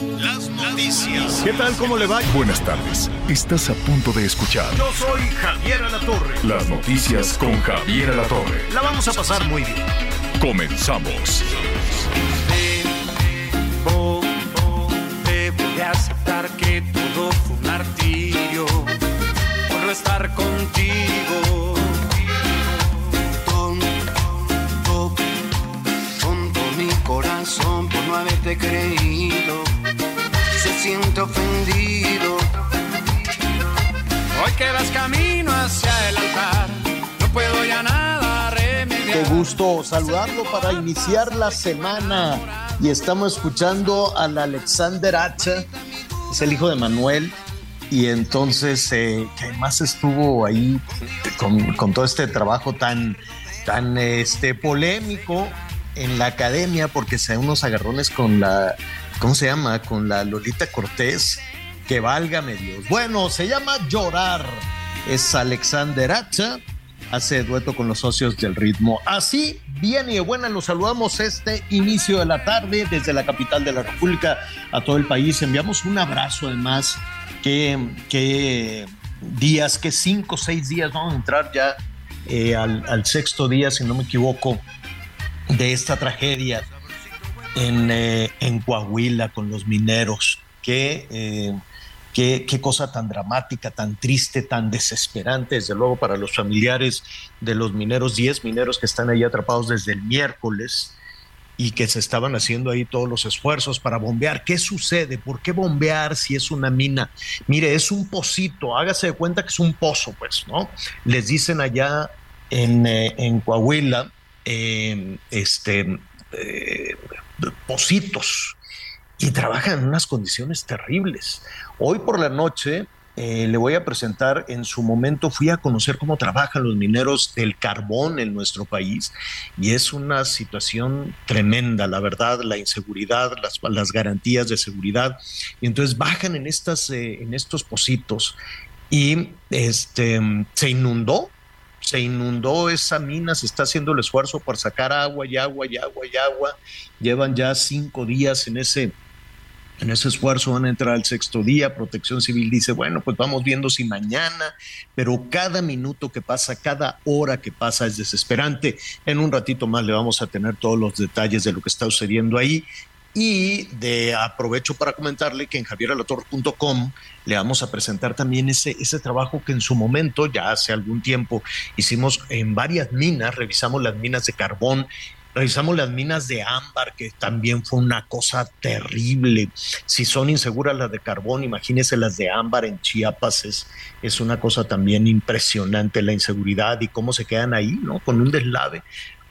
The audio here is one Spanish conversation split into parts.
Las noticias. ¿Qué tal? ¿Cómo le va? Buenas tardes. Estás a punto de escuchar Yo soy Javier Alatorre. las noticias con Javier Alatorre. La vamos a pasar muy bien. Comenzamos. Debo, debo de aceptar que todo fue un martirio por no estar contigo. No haberte creído. Se siente ofendido. Hoy que vas camino hacia el altar, no puedo ya nada remediar. Qué gusto saludarlo para iniciar la semana. Y estamos escuchando al Alexander Hacha, es el hijo de Manuel. Y entonces, eh, que además estuvo ahí con, con todo este trabajo tan, tan este, polémico en la academia, porque se da unos agarrones con la, ¿cómo se llama? Con la Lolita Cortés, que válgame Dios. Bueno, se llama Llorar. Es Alexander Hacha hace dueto con los socios del ritmo. Así, bien y de buena, los saludamos este inicio de la tarde desde la capital de la República a todo el país. Enviamos un abrazo además, que, que días, que cinco seis días, vamos a entrar ya eh, al sexto día, si no me equivoco, de esta tragedia en, eh, en Coahuila con los mineros. Que eh, Qué, qué, cosa tan dramática, tan triste, tan desesperante, desde luego para los familiares de los mineros, 10 mineros que están ahí atrapados desde el miércoles y que se estaban haciendo ahí todos los esfuerzos para bombear. ¿Qué sucede? ¿Por qué bombear si es una mina? Mire, es un pocito, hágase de cuenta que es un pozo, pues, ¿no? Les dicen allá en, eh, en Coahuila, eh, este, eh, pocitos, y trabajan en unas condiciones terribles. Hoy por la noche eh, le voy a presentar, en su momento fui a conocer cómo trabajan los mineros del carbón en nuestro país y es una situación tremenda, la verdad, la inseguridad, las, las garantías de seguridad. Y entonces bajan en, estas, eh, en estos pocitos y este, se inundó, se inundó esa mina, se está haciendo el esfuerzo por sacar agua y agua y agua y agua. Llevan ya cinco días en ese en ese esfuerzo van a entrar al sexto día. Protección Civil dice, bueno, pues vamos viendo si mañana, pero cada minuto que pasa, cada hora que pasa es desesperante. En un ratito más le vamos a tener todos los detalles de lo que está sucediendo ahí. Y de aprovecho para comentarle que en javieralator.com le vamos a presentar también ese, ese trabajo que en su momento, ya hace algún tiempo, hicimos en varias minas, revisamos las minas de carbón revisamos las minas de ámbar, que también fue una cosa terrible. Si son inseguras las de carbón, imagínense las de ámbar en Chiapas, es, es una cosa también impresionante la inseguridad y cómo se quedan ahí, ¿no? Con un deslave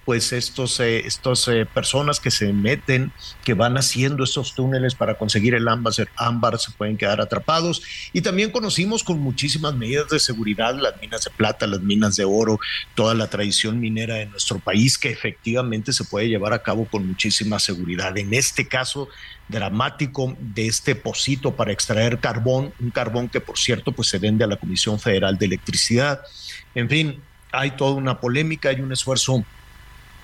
pues estos, eh, estos eh, personas que se meten, que van haciendo estos túneles para conseguir el ámbar, ámbar, se pueden quedar atrapados. Y también conocimos con muchísimas medidas de seguridad las minas de plata, las minas de oro, toda la tradición minera de nuestro país, que efectivamente se puede llevar a cabo con muchísima seguridad. En este caso dramático de este pocito para extraer carbón, un carbón que por cierto pues se vende a la Comisión Federal de Electricidad. En fin, hay toda una polémica, hay un esfuerzo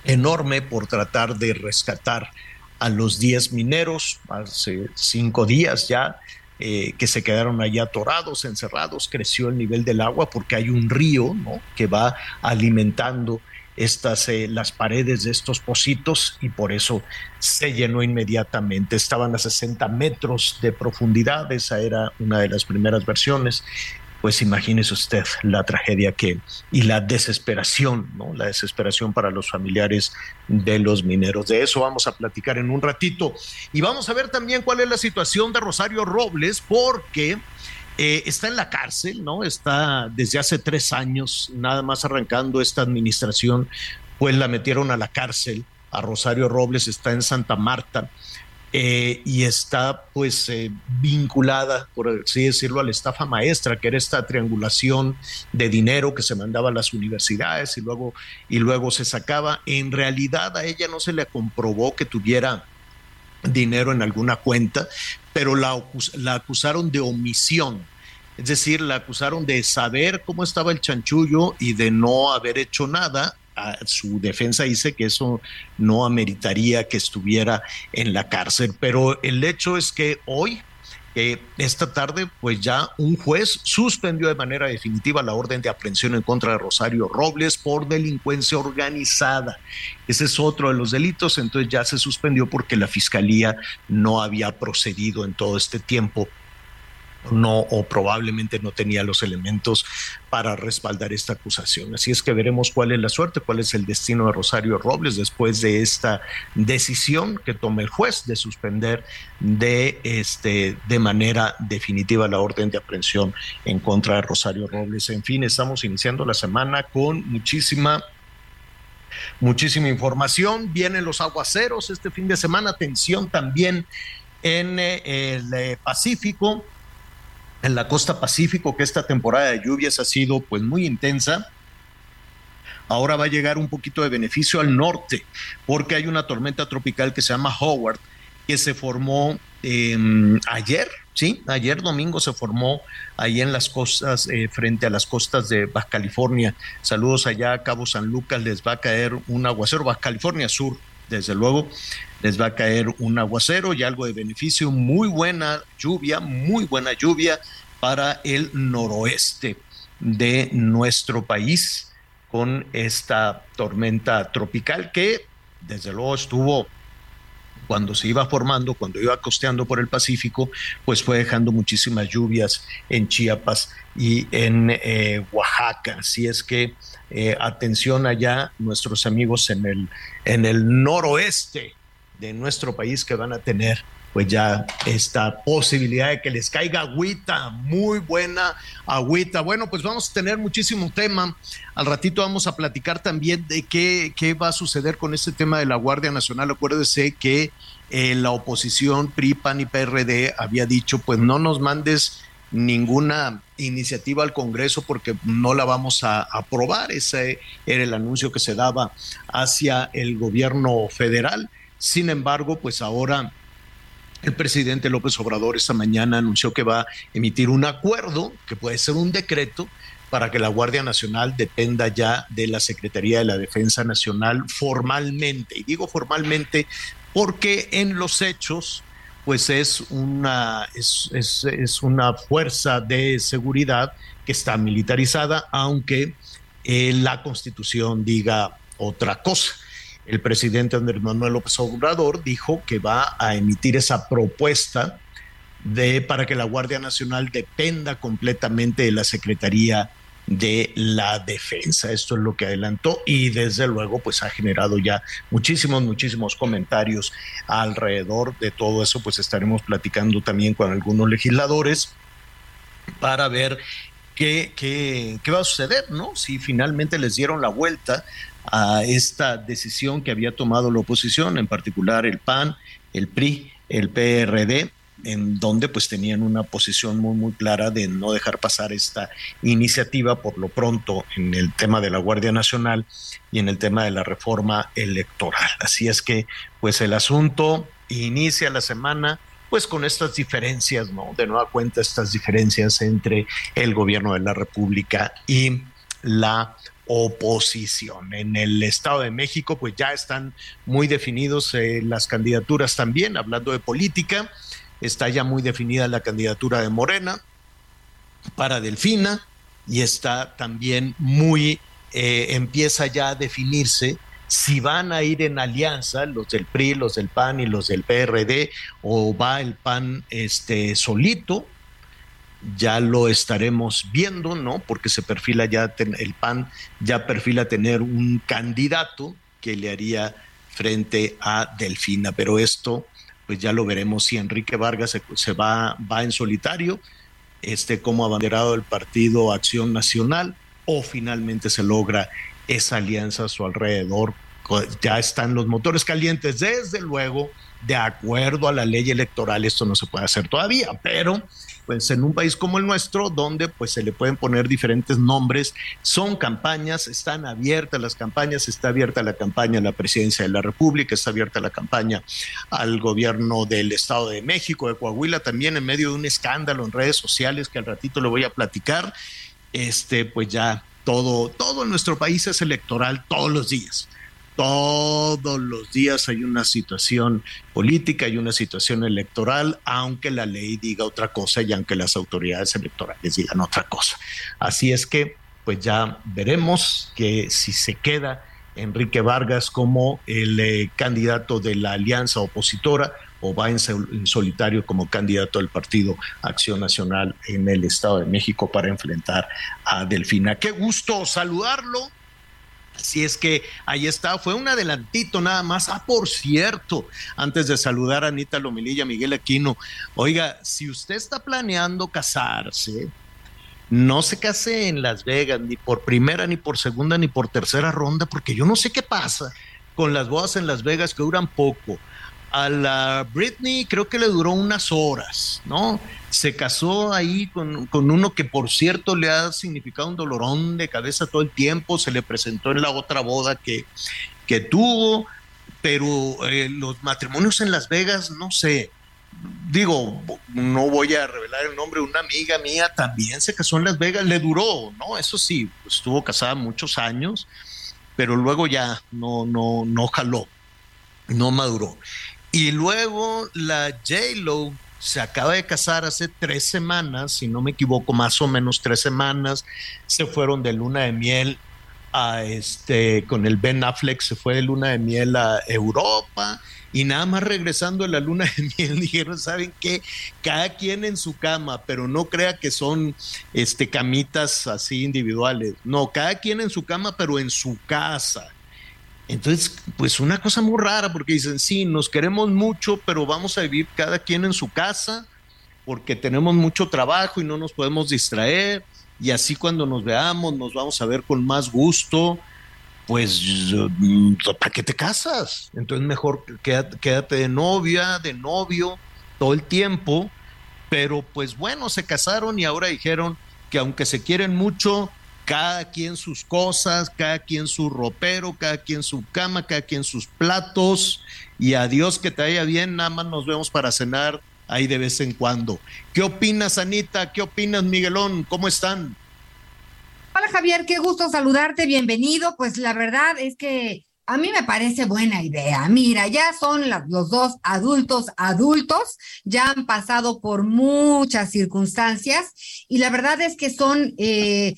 enorme por tratar de rescatar a los 10 mineros, hace cinco días ya, eh, que se quedaron allá atorados, encerrados, creció el nivel del agua porque hay un río ¿no? que va alimentando estas, eh, las paredes de estos pocitos y por eso se llenó inmediatamente. Estaban a 60 metros de profundidad, esa era una de las primeras versiones pues imagínese usted la tragedia que y la desesperación, ¿no? La desesperación para los familiares de los mineros. De eso vamos a platicar en un ratito. Y vamos a ver también cuál es la situación de Rosario Robles, porque eh, está en la cárcel, ¿no? Está desde hace tres años, nada más arrancando esta administración, pues la metieron a la cárcel a Rosario Robles, está en Santa Marta. Eh, y está pues eh, vinculada, por así decirlo, a la estafa maestra, que era esta triangulación de dinero que se mandaba a las universidades y luego, y luego se sacaba. En realidad a ella no se le comprobó que tuviera dinero en alguna cuenta, pero la, la acusaron de omisión. Es decir, la acusaron de saber cómo estaba el chanchullo y de no haber hecho nada su defensa dice que eso no ameritaría que estuviera en la cárcel, pero el hecho es que hoy, esta tarde, pues ya un juez suspendió de manera definitiva la orden de aprehensión en contra de Rosario Robles por delincuencia organizada. Ese es otro de los delitos, entonces ya se suspendió porque la fiscalía no había procedido en todo este tiempo no o probablemente no tenía los elementos para respaldar esta acusación. Así es que veremos cuál es la suerte, cuál es el destino de Rosario Robles después de esta decisión que tome el juez de suspender de este de manera definitiva la orden de aprehensión en contra de Rosario Robles. En fin, estamos iniciando la semana con muchísima muchísima información. Vienen los aguaceros este fin de semana, atención también en eh, el eh, Pacífico en la costa Pacífico, que esta temporada de lluvias ha sido pues muy intensa. Ahora va a llegar un poquito de beneficio al norte, porque hay una tormenta tropical que se llama Howard, que se formó em, ayer, sí, ayer domingo se formó ahí en las costas, eh, frente a las costas de Baja California. Saludos allá a Cabo San Lucas, les va a caer un aguacero, Baja California Sur, desde luego, les va a caer un aguacero y algo de beneficio, muy buena lluvia, muy buena lluvia para el noroeste de nuestro país con esta tormenta tropical que desde luego estuvo cuando se iba formando, cuando iba costeando por el Pacífico, pues fue dejando muchísimas lluvias en Chiapas y en eh, Oaxaca. Así es que eh, atención allá, nuestros amigos en el, en el noroeste de nuestro país que van a tener pues ya esta posibilidad de que les caiga agüita, muy buena agüita. Bueno, pues vamos a tener muchísimo tema. Al ratito vamos a platicar también de qué, qué va a suceder con este tema de la Guardia Nacional. Acuérdese que eh, la oposición PRI, PAN y PRD había dicho, pues no nos mandes ninguna iniciativa al Congreso porque no la vamos a aprobar. Ese era el anuncio que se daba hacia el gobierno federal. Sin embargo, pues ahora el presidente López Obrador esta mañana anunció que va a emitir un acuerdo, que puede ser un decreto, para que la Guardia Nacional dependa ya de la Secretaría de la Defensa Nacional formalmente. Y digo formalmente porque en los hechos, pues es una, es, es, una fuerza de seguridad que está militarizada, aunque eh, la Constitución diga otra cosa. El presidente Andrés Manuel López Obrador dijo que va a emitir esa propuesta de para que la Guardia Nacional dependa completamente de la Secretaría de la Defensa. Esto es lo que adelantó y desde luego pues ha generado ya muchísimos, muchísimos comentarios alrededor de todo eso. Pues estaremos platicando también con algunos legisladores para ver qué, qué, qué va a suceder, ¿no? Si finalmente les dieron la vuelta a esta decisión que había tomado la oposición, en particular el PAN, el PRI, el PRD, en donde pues tenían una posición muy muy clara de no dejar pasar esta iniciativa por lo pronto en el tema de la Guardia Nacional y en el tema de la reforma electoral. Así es que pues el asunto inicia la semana pues con estas diferencias, ¿no? De nueva cuenta estas diferencias entre el gobierno de la República y la oposición. En el Estado de México, pues ya están muy definidos eh, las candidaturas también, hablando de política, está ya muy definida la candidatura de Morena para Delfina y está también muy, eh, empieza ya a definirse si van a ir en alianza los del PRI, los del PAN y los del PRD o va el PAN este solito ya lo estaremos viendo, ¿no? Porque se perfila ya, el PAN ya perfila tener un candidato que le haría frente a Delfina, pero esto pues ya lo veremos si Enrique Vargas se, va, va en solitario, este como abanderado del partido Acción Nacional, o finalmente se logra esa alianza a su alrededor ya están los motores calientes, desde luego, de acuerdo a la ley electoral, esto no se puede hacer todavía, pero pues en un país como el nuestro, donde pues se le pueden poner diferentes nombres, son campañas, están abiertas las campañas, está abierta la campaña a la presidencia de la República, está abierta la campaña al gobierno del Estado de México, de Coahuila, también en medio de un escándalo en redes sociales que al ratito le voy a platicar, este pues ya todo, todo en nuestro país es electoral todos los días todos los días hay una situación política y una situación electoral, aunque la ley diga otra cosa y aunque las autoridades electorales digan otra cosa. Así es que, pues ya veremos que si se queda Enrique Vargas como el eh, candidato de la alianza opositora o va en, solitario como candidato del Partido Acción Nacional en el Estado de México para enfrentar a Delfina. Qué gusto saludarlo. Así es que ahí está, fue un adelantito nada más. Ah, por cierto, antes de saludar a Anita Lomililla, Miguel Aquino, oiga, si usted está planeando casarse, no se case en Las Vegas, ni por primera, ni por segunda, ni por tercera ronda, porque yo no sé qué pasa con las bodas en Las Vegas que duran poco. A la Britney creo que le duró unas horas, ¿no? Se casó ahí con, uno que por cierto le ha significado un dolorón de cabeza todo el tiempo, se le presentó en la otra boda que, que tuvo, pero eh, los matrimonios en Las Vegas, no sé, digo, no voy a revelar el nombre, una amiga mía también se casó en Las Vegas, le duró, ¿no? Eso sí, estuvo casada muchos años, pero luego ya no, no, no jaló, no maduró. Y luego la J-Lo se acaba de casar hace tres semanas, si no me equivoco, más o menos tres semanas. Se fueron de luna de miel a este, con el Ben Affleck, se fue de luna de miel a Europa. Y nada más regresando a la luna de miel, dijeron, ¿saben qué? Cada quien en su cama, pero no crea que son este, camitas así individuales. No, cada quien en su cama, pero en su casa entonces, pues una cosa muy rara, porque dicen, sí, nos queremos mucho, pero vamos a vivir cada quien en su casa, porque tenemos mucho trabajo y no nos podemos distraer, y así cuando nos veamos nos vamos a ver con más gusto, pues, ¿para qué te casas? Entonces mejor quédate, quédate de novia, de novio, todo el tiempo, pero pues bueno, se casaron y ahora dijeron que aunque se quieren mucho, cada quien sus cosas, cada quien su ropero, cada quien su cama, cada quien sus platos, y adiós que te vaya bien, nada más nos vemos para cenar ahí de vez en cuando. ¿Qué opinas, Anita? ¿Qué opinas, Miguelón? ¿Cómo están? Hola, Javier, qué gusto saludarte, bienvenido. Pues la verdad es que a mí me parece buena idea. Mira, ya son los dos adultos adultos, ya han pasado por muchas circunstancias y la verdad es que son eh,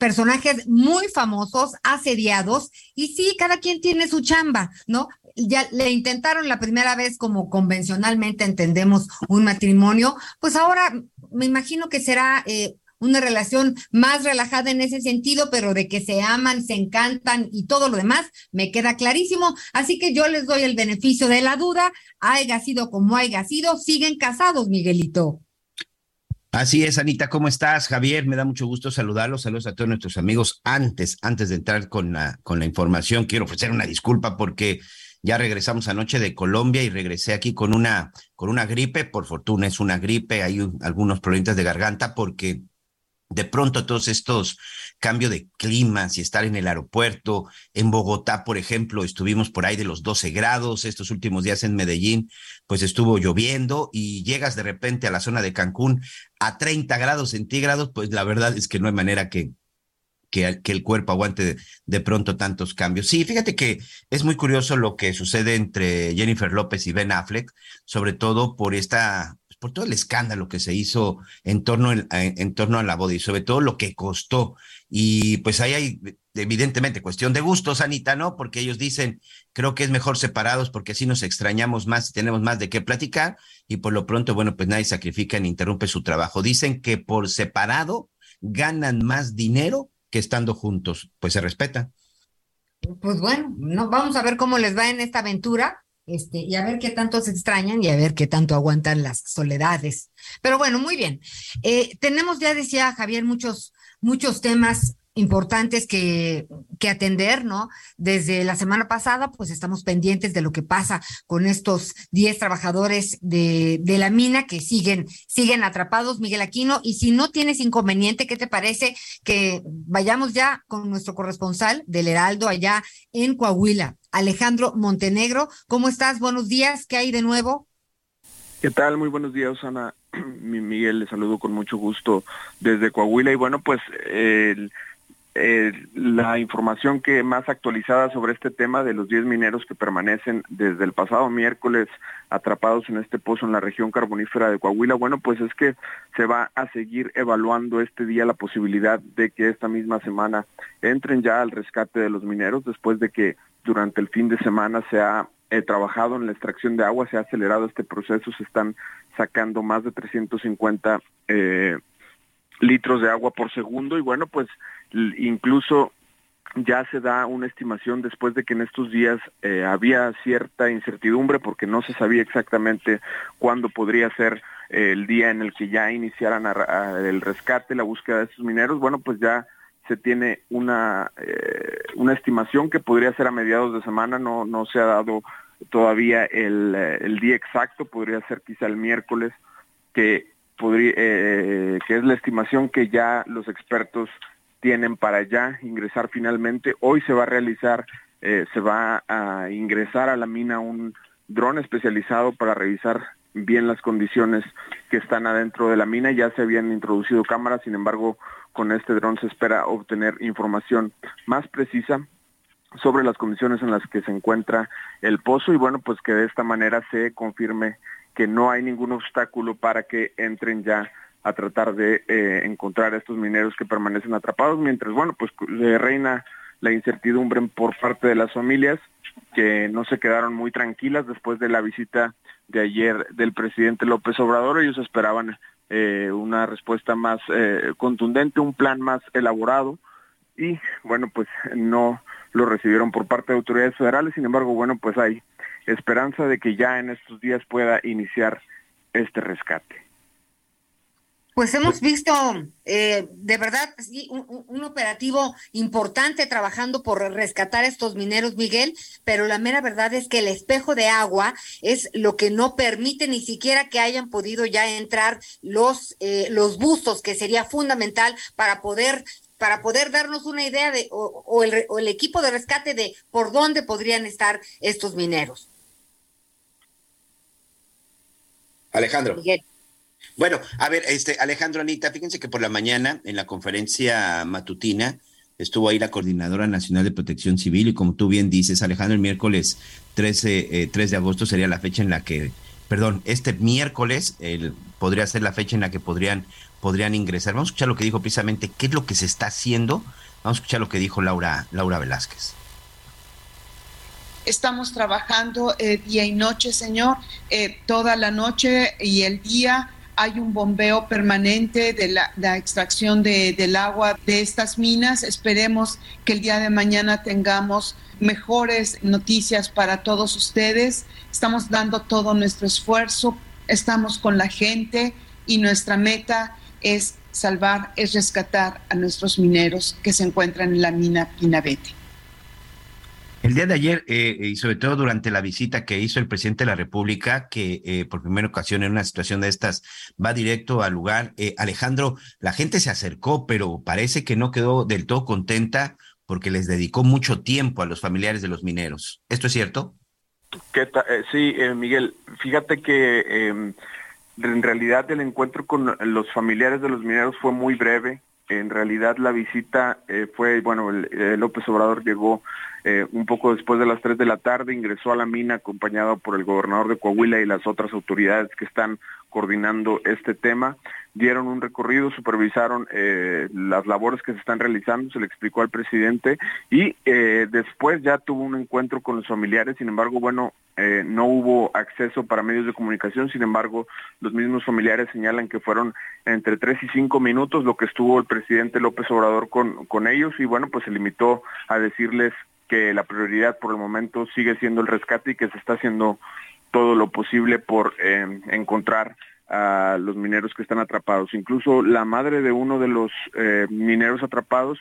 personajes muy famosos, asediados, y sí, cada quien tiene su chamba, ¿no? Ya le intentaron la primera vez como convencionalmente entendemos un matrimonio, pues ahora me imagino que será eh, una relación más relajada en ese sentido, pero de que se aman, se encantan y todo lo demás, me queda clarísimo. Así que yo les doy el beneficio de la duda, haya sido como haya sido, siguen casados, Miguelito. Así es, Anita, ¿cómo estás? Javier, me da mucho gusto saludarlos, saludos a todos nuestros amigos. Antes, antes de entrar con la, con la información, quiero ofrecer una disculpa porque ya regresamos anoche de Colombia y regresé aquí con una, con una gripe, por fortuna es una gripe, hay algunos problemas de garganta porque de pronto todos estos cambios de climas y estar en el aeropuerto, en Bogotá, por ejemplo, estuvimos por ahí de los 12 grados, estos últimos días en Medellín, pues estuvo lloviendo y llegas de repente a la zona de Cancún a 30 grados centígrados, pues la verdad es que no hay manera que, que, que, el cuerpo aguante de, de, pronto tantos cambios. Sí, fíjate que es muy curioso lo que sucede entre Jennifer López y Ben Affleck, sobre todo por esta por todo el escándalo que se hizo en torno, en, torno a la boda y sobre todo lo que costó. Y pues ahí hay evidentemente cuestión de gustos, Anita, ¿no? Porque ellos dicen, creo que es mejor separados porque así nos extrañamos más y tenemos más de qué platicar y por lo pronto, bueno, pues nadie sacrifica ni interrumpe su trabajo. Dicen que por separado ganan más dinero que estando juntos. Pues se respeta. Pues bueno, no, vamos a ver cómo les va en esta aventura. Este, y a ver qué tanto se extrañan y a ver qué tanto aguantan las soledades. Pero bueno, muy bien. Eh, tenemos, ya decía Javier, muchos, muchos temas importantes que, que, atender, ¿no? Desde la semana pasada, pues estamos pendientes de lo que pasa con estos 10 trabajadores de, de, la mina que siguen, siguen atrapados, Miguel Aquino. Y si no tienes inconveniente, ¿qué te parece que vayamos ya con nuestro corresponsal del Heraldo allá en Coahuila, Alejandro Montenegro? ¿Cómo estás? Buenos días, ¿qué hay de nuevo? ¿Qué tal? Muy buenos días, Ana. Miguel, le saludo con mucho gusto desde Coahuila. Y bueno, pues el la información que más actualizada sobre este tema de los 10 mineros que permanecen desde el pasado miércoles atrapados en este pozo en la región carbonífera de Coahuila, bueno, pues es que se va a seguir evaluando este día la posibilidad de que esta misma semana entren ya al rescate de los mineros después de que durante el fin de semana se ha eh, trabajado en la extracción de agua, se ha acelerado este proceso, se están sacando más de 350 eh, litros de agua por segundo y bueno, pues incluso ya se da una estimación después de que en estos días eh, había cierta incertidumbre porque no se sabía exactamente cuándo podría ser eh, el día en el que ya iniciaran el rescate, la búsqueda de estos mineros. Bueno, pues ya se tiene una, eh, una estimación que podría ser a mediados de semana, no, no se ha dado todavía el, el día exacto, podría ser quizá el miércoles, que, podría, que es la estimación que ya los expertos tienen para ya ingresar finalmente. Hoy se va a realizar, eh, se va a ingresar a la mina un dron especializado para revisar bien las condiciones que están adentro de la mina. Ya se habían introducido cámaras, sin embargo, con este dron se espera obtener información más precisa sobre las condiciones en las que se encuentra el pozo y bueno, pues que de esta manera se confirme que no hay ningún obstáculo para que entren ya a tratar de eh, encontrar a estos mineros que permanecen atrapados, mientras, bueno, pues reina la incertidumbre por parte de las familias que no se quedaron muy tranquilas después de la visita de ayer del presidente López Obrador. Ellos esperaban eh, una respuesta más eh, contundente, un plan más elaborado y bueno, pues no lo recibieron por parte de autoridades federales. Sin embargo, bueno, pues hay esperanza de que ya en estos días pueda iniciar este rescate. Pues hemos visto eh, de verdad sí, un, operativo importante trabajando por rescatar a estos mineros, Miguel, pero la mera verdad es que el espejo de agua es lo que no permite ni siquiera que hayan podido ya entrar los, eh, los bustos, que sería fundamental para poder para poder darnos una idea de o, el, o el equipo de rescate de por dónde podrían estar estos mineros. Alejandro. Miguel. Bueno, a ver, este Alejandro Anita, fíjense que por la mañana en la conferencia matutina estuvo ahí la Coordinadora Nacional de Protección Civil y como tú bien dices, Alejandro, el miércoles 13, 3 eh, de agosto sería la fecha en la que, perdón, este miércoles el, podría ser la fecha en la que podrían, podrían ingresar. Vamos a escuchar lo que dijo precisamente, qué es lo que se está haciendo. Vamos a escuchar lo que dijo Laura, Laura Velázquez. Estamos trabajando eh, día y noche, Señor, eh, toda la noche y el día hay un bombeo permanente de la, extracción del agua de estas minas. Esperemos que el día de mañana tengamos mejores noticias para todos ustedes. Estamos dando todo nuestro esfuerzo, estamos con la gente y nuestra meta es salvar, es rescatar a nuestros mineros que se encuentran en la mina Pinabete. El día de ayer, eh, y sobre todo durante la visita que hizo el presidente de la República, que eh, por primera ocasión en una situación de estas va directo al lugar, eh, Alejandro, la gente se acercó, pero parece que no quedó del todo contenta porque les dedicó mucho tiempo a los familiares de los mineros. ¿Esto es cierto? sí, Miguel, fíjate que em, en realidad el encuentro con los familiares de los mineros fue muy breve. En realidad la visita fue, bueno, López Obrador llegó eh, un poco después de las 3 de la tarde ingresó a la mina acompañado por el gobernador de Coahuila y las otras autoridades que están coordinando este tema. Dieron un recorrido, supervisaron eh, las labores que se están realizando, se le explicó al presidente y eh, después ya tuvo un encuentro con los familiares. Sin embargo, bueno, no hubo acceso para medios de comunicación. Sin embargo, los mismos familiares señalan que fueron entre 3 y 5 minutos lo que estuvo el presidente López Obrador con, con ellos y bueno, pues se limitó a decirles que la prioridad por el momento sigue siendo el rescate y que se está haciendo todo lo posible por eh, encontrar a los mineros que están atrapados. Incluso la madre de uno de los eh, mineros atrapados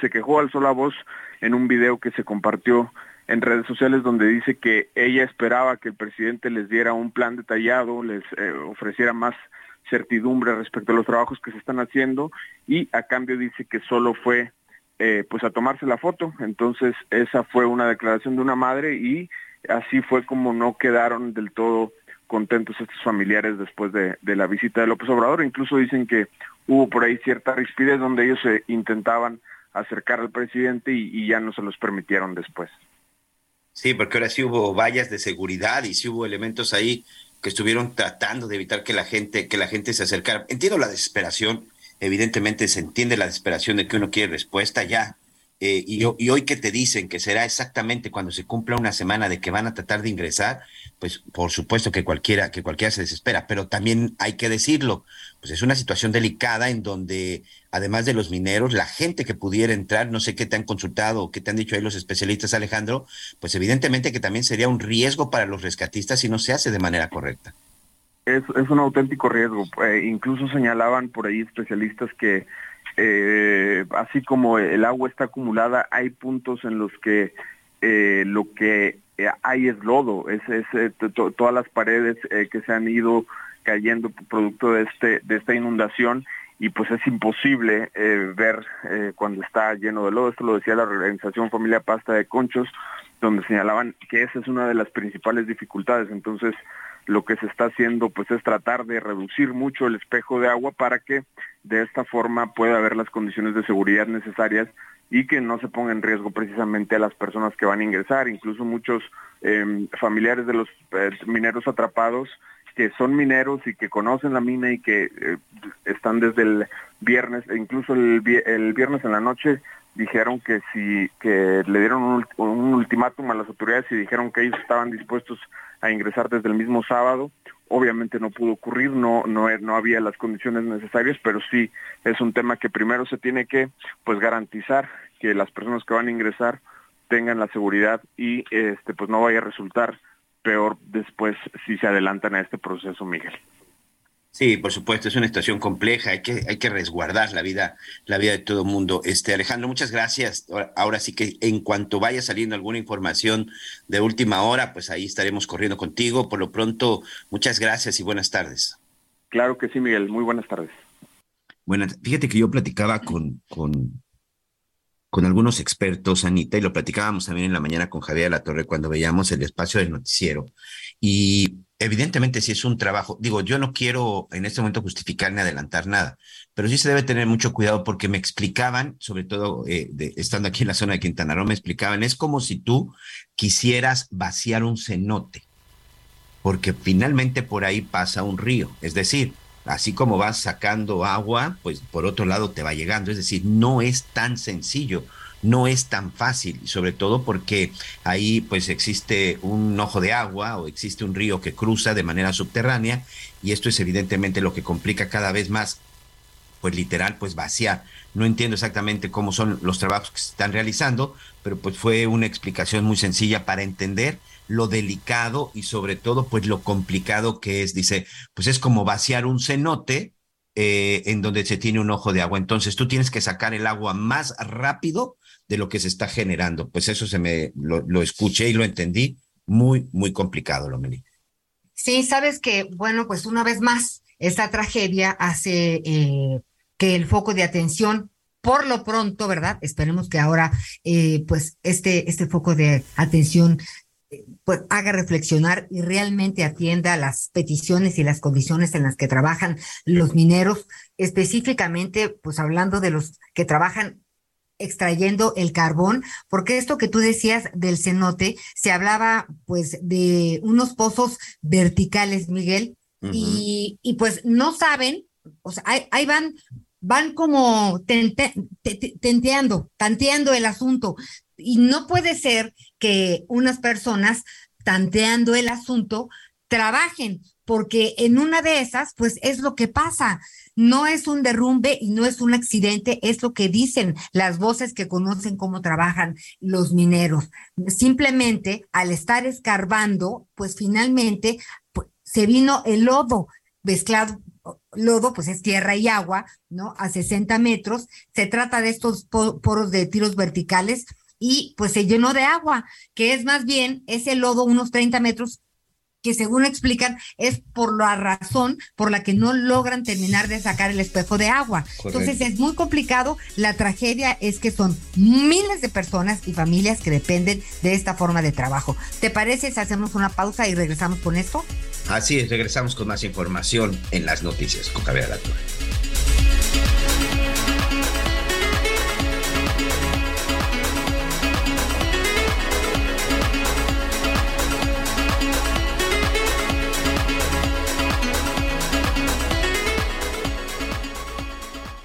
se quejó, alzó la voz en un video que se compartió en redes sociales donde dice que ella esperaba que el presidente les diera un plan detallado, les eh, ofreciera más certidumbre respecto a los trabajos que se están haciendo y a cambio dice que solo fue eh, pues a tomarse la foto. Entonces esa fue una declaración de una madre y así fue como no quedaron del todo contentos estos familiares después de, la visita de López Obrador. Incluso dicen que hubo por ahí cierta rispidez donde ellos se intentaban acercar al presidente y, ya no se los permitieron después. Sí, porque ahora sí hubo vallas de seguridad y sí hubo elementos ahí que estuvieron tratando de evitar que la gente, que la gente se acercara. Entiendo la desesperación, evidentemente se entiende la desesperación de que uno quiere respuesta ya. Eh, y, y, hoy que te dicen que será exactamente cuando se cumpla una semana de que van a tratar de ingresar, pues por supuesto que cualquiera, que cualquiera se desespera, pero también hay que decirlo, pues es una situación delicada en donde además de los mineros, la gente que pudiera entrar, no sé qué te han consultado o qué te han dicho ahí los especialistas, Alejandro, pues evidentemente que también sería un riesgo para los rescatistas si no se hace de manera correcta. Es, es un auténtico riesgo. Eh, incluso señalaban por ahí especialistas que eh, así como el agua está acumulada, hay puntos en los que eh, lo que eh, hay es lodo, es, eh, todas las paredes eh, que se han ido cayendo producto de este de esta inundación y pues es imposible ver cuando está lleno de lodo. Esto lo decía la organización Familia Pasta de Conchos, donde señalaban que esa es una de las principales dificultades. Entonces, lo que se está haciendo pues es tratar de reducir mucho el espejo de agua para que de esta forma pueda haber las condiciones de seguridad necesarias y que no se ponga en riesgo precisamente a las personas que van a ingresar, incluso muchos em, familiares de los eh, mineros atrapados que son mineros y que conocen la mina y que eh, están desde el viernes, e incluso el, viernes en la noche dijeron que si que le dieron un, un ultimátum a las autoridades y dijeron que ellos estaban dispuestos a ingresar desde el mismo sábado. Obviamente no pudo ocurrir, no, no, no había las condiciones necesarias, pero sí es un tema que primero se tiene que pues garantizar que las personas que van a ingresar tengan la seguridad y este pues no vaya a resultar peor después si se adelantan a este proceso, Miguel. Sí, por supuesto, es una situación compleja, hay que, hay que resguardar la vida, la vida de todo el mundo. Este, Alejandro, muchas gracias. Ahora, sí que en cuanto vaya saliendo alguna información de última hora, pues ahí estaremos corriendo contigo. Por lo pronto, muchas gracias y buenas tardes. Claro que sí, Miguel, muy buenas tardes. Bueno, fíjate que yo platicaba con, con, con algunos expertos, Anita, y lo platicábamos también en la mañana con Javier La Torre cuando veíamos el espacio del noticiero. Y evidentemente si es un trabajo, digo, yo no quiero en este momento justificar ni adelantar nada, pero sí se debe tener mucho cuidado porque me explicaban, sobre todo eh, estando aquí en la zona de Quintana Roo, me explicaban, es como si tú quisieras vaciar un cenote, porque finalmente por ahí pasa un río, es decir, así como vas sacando agua, pues por otro lado te va llegando, es decir, no es tan sencillo no es tan fácil, sobre todo porque ahí pues existe un ojo de agua o existe un río que cruza de manera subterránea y esto es evidentemente lo que complica cada vez más pues literal pues vaciar. No entiendo exactamente cómo son los trabajos que se están realizando, pero pues fue una explicación muy sencilla para entender lo delicado y sobre todo pues lo complicado que es. Dice, pues es como vaciar un cenote eh, en donde se tiene un ojo de agua. Entonces tú tienes que sacar el agua más rápido de lo que se está generando. Pues eso se me lo, escuché y lo entendí muy, muy complicado, Lomeli. Sí, sabes que, bueno, pues una vez más, esta tragedia hace eh, que el foco de atención, por lo pronto, ¿verdad? Esperemos que ahora, eh, pues, este, este foco de atención pues haga reflexionar y realmente atienda las peticiones y las condiciones en las que trabajan los mineros, específicamente, pues hablando de los que trabajan extrayendo el carbón, porque esto que tú decías del cenote, se hablaba pues de unos pozos verticales, Miguel, y, y, pues no saben, o sea, ahí, van, van como tenteando, tanteando el asunto, y no puede ser que unas personas tanteando el asunto trabajen, porque en una de esas, pues es lo que pasa. No es un derrumbe y no es un accidente, es lo que dicen las voces que conocen cómo trabajan los mineros. Simplemente al estar escarbando, pues finalmente pues, se vino el lodo mezclado lodo, pues es tierra y agua, ¿no? A 60 metros. Se trata de estos poros de tiros verticales y pues se llenó de agua, que es más bien ese lodo unos 30 metros que según explican es por la razón por la que no logran terminar de sacar el espejo de agua. Entonces es muy complicado. La tragedia es que son miles de personas y familias que dependen de esta forma de trabajo. ¿Te parece si hacemos una pausa y regresamos con esto? Así es, regresamos con más información en las noticias con Javier La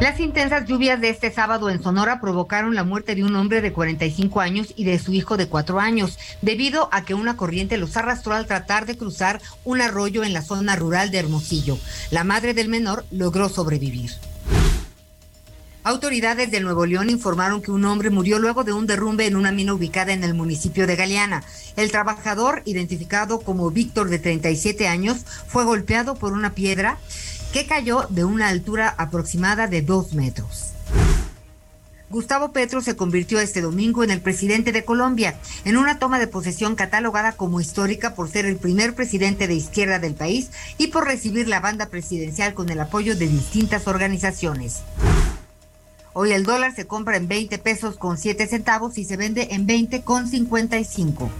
Las intensas lluvias de este sábado en Sonora provocaron la muerte de un hombre de 45 años y de su hijo de 4 años, debido a que una corriente los arrastró al tratar de cruzar un arroyo en la zona rural de Hermosillo. La madre del menor logró sobrevivir. Autoridades de Nuevo León informaron que un hombre murió luego de un derrumbe en una mina ubicada en el municipio de Galeana. El trabajador, identificado como Víctor de 37 años, fue golpeado por una piedra que cayó de una altura aproximada de dos metros. Gustavo Petro se convirtió este domingo en el presidente de Colombia, en una toma de posesión catalogada como histórica por ser el primer presidente de izquierda del país y por recibir la banda presidencial con el apoyo de distintas organizaciones. Hoy el dólar se compra en 20 pesos con 7 centavos y se vende en 20 con 55.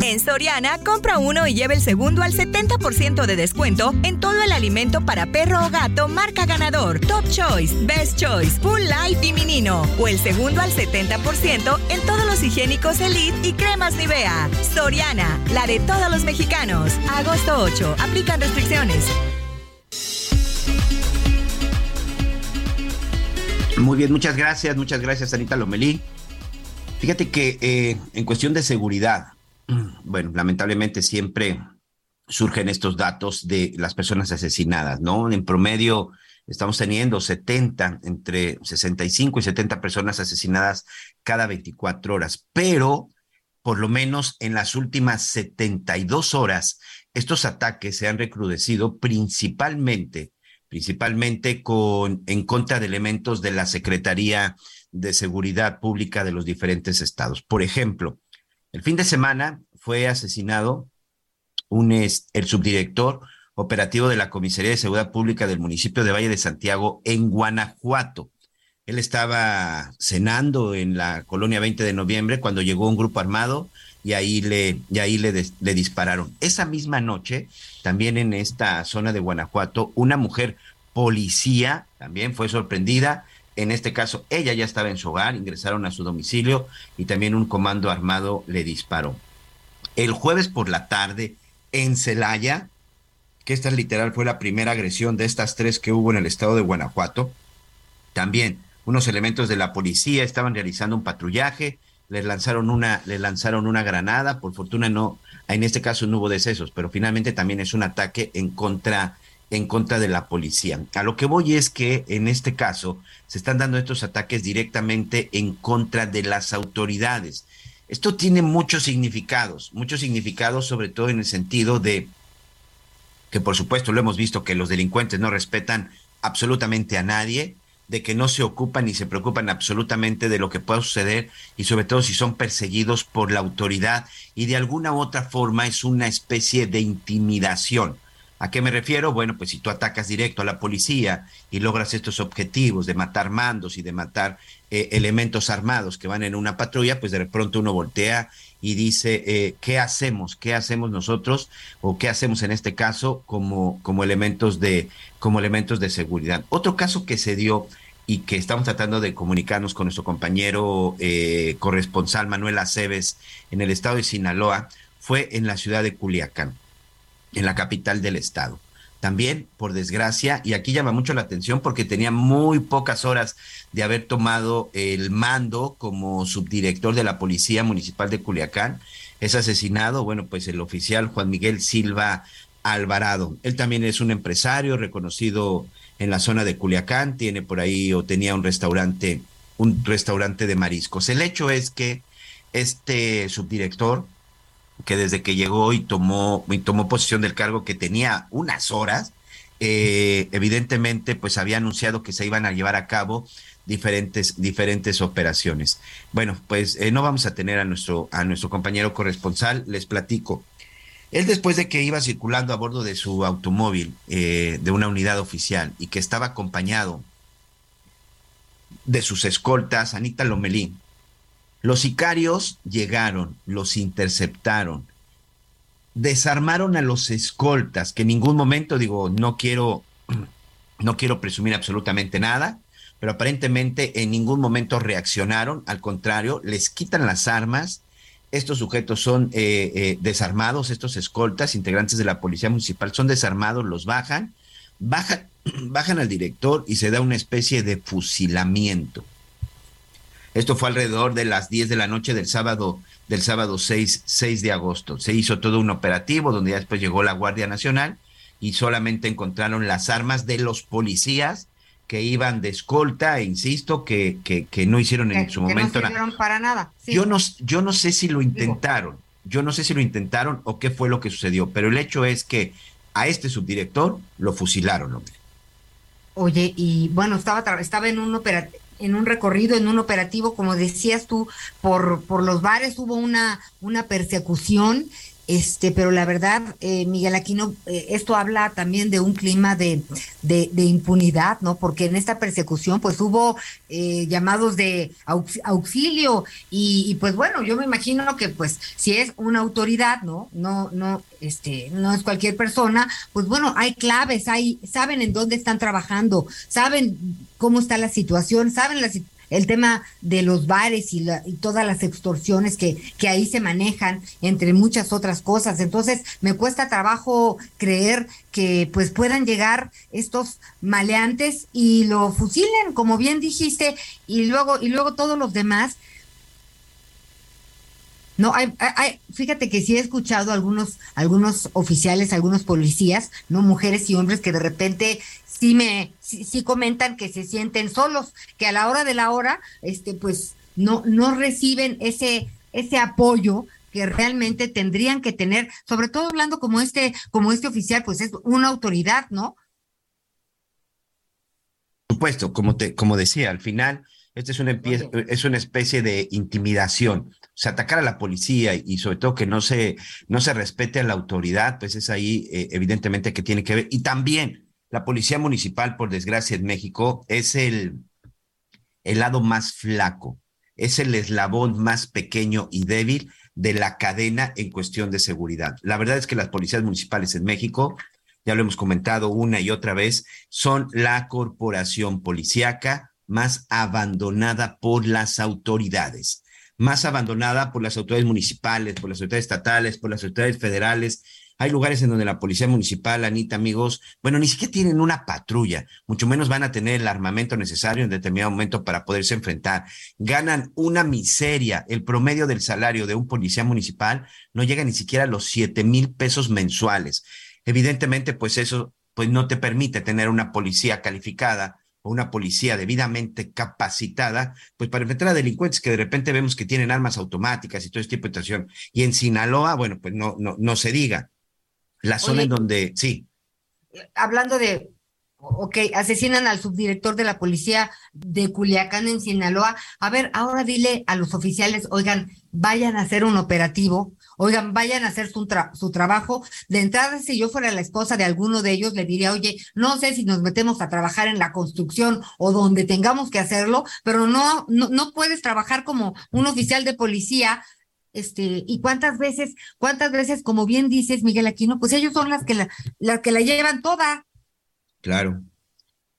En Soriana, compra uno y lleve el segundo al 70% de descuento en todo el alimento para perro o gato marca ganador, Top Choice, Best Choice, Full Life y Minino. O el segundo al 70% en todos los higiénicos Elite y cremas Nivea. Soriana, la de todos los mexicanos. Agosto 8, aplican restricciones. Muy bien, muchas gracias, muchas gracias Anita Lomelí. Fíjate que eh, en cuestión de seguridad, bueno, lamentablemente siempre surgen estos datos de las personas asesinadas, ¿no? En promedio estamos teniendo 70, entre 65 y 70 personas asesinadas cada 24 horas, pero por lo menos en las últimas 72 horas, estos ataques se han recrudecido principalmente, principalmente con, en contra de elementos de la Secretaría de Seguridad Pública de los diferentes estados. Por ejemplo, el fin de semana fue asesinado un, el subdirector operativo de la Comisaría de Seguridad Pública del municipio de Valle de Santiago en Guanajuato. Él estaba cenando en la colonia 20 de noviembre cuando llegó un grupo armado y ahí le, y ahí le, le dispararon. Esa misma noche, también en esta zona de Guanajuato, una mujer policía también fue sorprendida en este caso, ella ya estaba en su hogar, ingresaron a su domicilio y también un comando armado le disparó. El jueves por la tarde, en Celaya, que esta literal fue la primera agresión de estas tres que hubo en el estado de Guanajuato, también unos elementos de la policía estaban realizando un patrullaje, le lanzaron una, le lanzaron una granada, por fortuna no, en este caso no hubo decesos, pero finalmente también es un ataque en contra en contra de la policía. A lo que voy es que en este caso se están dando estos ataques directamente en contra de las autoridades. Esto tiene muchos significados, muchos significados sobre todo en el sentido de que por supuesto lo hemos visto que los delincuentes no respetan absolutamente a nadie, de que no se ocupan ni se preocupan absolutamente de lo que pueda suceder y sobre todo si son perseguidos por la autoridad y de alguna u otra forma es una especie de intimidación. ¿A qué me refiero? Bueno, pues si tú atacas directo a la policía y logras estos objetivos de matar mandos y de matar eh, elementos armados que van en una patrulla, pues de pronto uno voltea y dice, eh, ¿qué hacemos? ¿Qué hacemos nosotros? ¿O qué hacemos en este caso como, como, elementos, de, como elementos de seguridad? Otro caso que se dio y que estamos tratando de comunicarnos con nuestro compañero eh, corresponsal Manuel Aceves en el estado de Sinaloa fue en la ciudad de Culiacán, en la capital del estado también, por desgracia, y aquí llama mucho la atención porque tenía muy pocas horas de haber tomado el mando como subdirector de la Policía Municipal de Culiacán. Es asesinado, bueno, pues el oficial Juan Miguel Silva Alvarado. Él también es un empresario reconocido en la zona de Culiacán, tiene por ahí o tenía un restaurante, un restaurante de mariscos. El hecho es que este subdirector que desde que llegó y tomó, y tomó posición del cargo que tenía unas horas, eh, evidentemente pues había anunciado que se iban a llevar a cabo diferentes, diferentes operaciones. Bueno, pues eh, no vamos a tener a nuestro, a nuestro compañero corresponsal, les platico. Él después de que iba circulando a bordo de su automóvil eh, de una unidad oficial y que estaba acompañado de sus escoltas, Anita Lomelín, los sicarios llegaron, los interceptaron, desarmaron a los escoltas, que en ningún momento, digo, no quiero, no quiero presumir absolutamente nada, pero aparentemente en ningún momento reaccionaron, al contrario, les quitan las armas. Estos sujetos son eh, eh, desarmados, estos escoltas, integrantes de la Policía Municipal, son desarmados, los bajan, bajan, bajan al director y se da una especie de fusilamiento. Esto fue alrededor de las 10 de la noche del sábado, del sábado 6, 6 de agosto. Se hizo todo un operativo donde ya después llegó la Guardia Nacional y solamente encontraron las armas de los policías que iban de escolta, e insisto, que, que, que no hicieron en su momento nada. para nada. Yo, no, yo no sé si lo intentaron, yo no sé si lo intentaron o qué fue lo que sucedió, pero el hecho es que a este subdirector lo fusilaron, hombre. Oye, y bueno, estaba, estaba en un operativo en un recorrido, en un operativo, como decías tú, por, por los bares hubo una, una persecución este, pero la verdad, eh, Miguel Aquino, eh, esto habla también de un clima de, de, impunidad, ¿no? Porque en esta persecución, pues hubo eh, llamados de auxilio y, pues bueno, yo me imagino que pues si es una autoridad, ¿no? No, no, este, no es cualquier persona, pues bueno, hay claves, hay, saben en dónde están trabajando, saben cómo está la situación, saben la situación el tema de los bares y, todas las extorsiones que, que ahí se manejan, entre muchas otras cosas. Entonces, me cuesta trabajo creer que pues puedan llegar estos maleantes y lo fusilen, como bien dijiste, y luego, y luego todos los demás. No, hay, hay, fíjate que sí he escuchado algunos, algunos oficiales, algunos policías, no mujeres y hombres que de repente sí me, sí, comentan que se sienten solos, que a la hora de la hora, este, pues no, no reciben ese, ese apoyo que realmente tendrían que tener, sobre todo hablando como este, como este oficial, pues es una autoridad, ¿no? Por supuesto, como te, como decía, al final, esta es una, es una especie de intimidación. O sea, atacar a la policía y sobre todo que no se, no se respete a la autoridad, pues es ahí eh, evidentemente que tiene que ver. Y también la policía municipal, por desgracia, en México es el, el lado más flaco, es el eslabón más pequeño y débil de la cadena en cuestión de seguridad. La verdad es que las policías municipales en México, ya lo hemos comentado una y otra vez, son la corporación policíaca más abandonada por las autoridades, más abandonada por las autoridades municipales, por las autoridades estatales, por las autoridades federales, hay lugares en donde la policía municipal, Anita, amigos, bueno, ni siquiera tienen una patrulla, mucho menos van a tener el armamento necesario en determinado momento para poderse enfrentar. Ganan una miseria. El promedio del salario de un policía municipal no llega ni siquiera a los siete mil pesos mensuales. Evidentemente, pues eso pues no te permite tener una policía calificada o una policía debidamente capacitada, pues para enfrentar a delincuentes que de repente vemos que tienen armas automáticas y todo este tipo de situación. Y en Sinaloa, bueno, pues no, no, no se diga. La zona en donde, sí. Hablando de, ok, asesinan al subdirector de la policía de Culiacán en Sinaloa. A ver, ahora dile a los oficiales, oigan, vayan a hacer un operativo Oigan, vayan a hacer su, su trabajo. De entrada, si yo fuera la esposa de alguno de ellos, le diría, oye, no sé si nos metemos a trabajar en la construcción o donde tengamos que hacerlo, pero no, no, no puedes trabajar como un oficial de policía este, y cuántas veces, cuántas veces, como bien dices, Miguel Aquino, pues ellos son las que la, las que la llevan toda. Claro,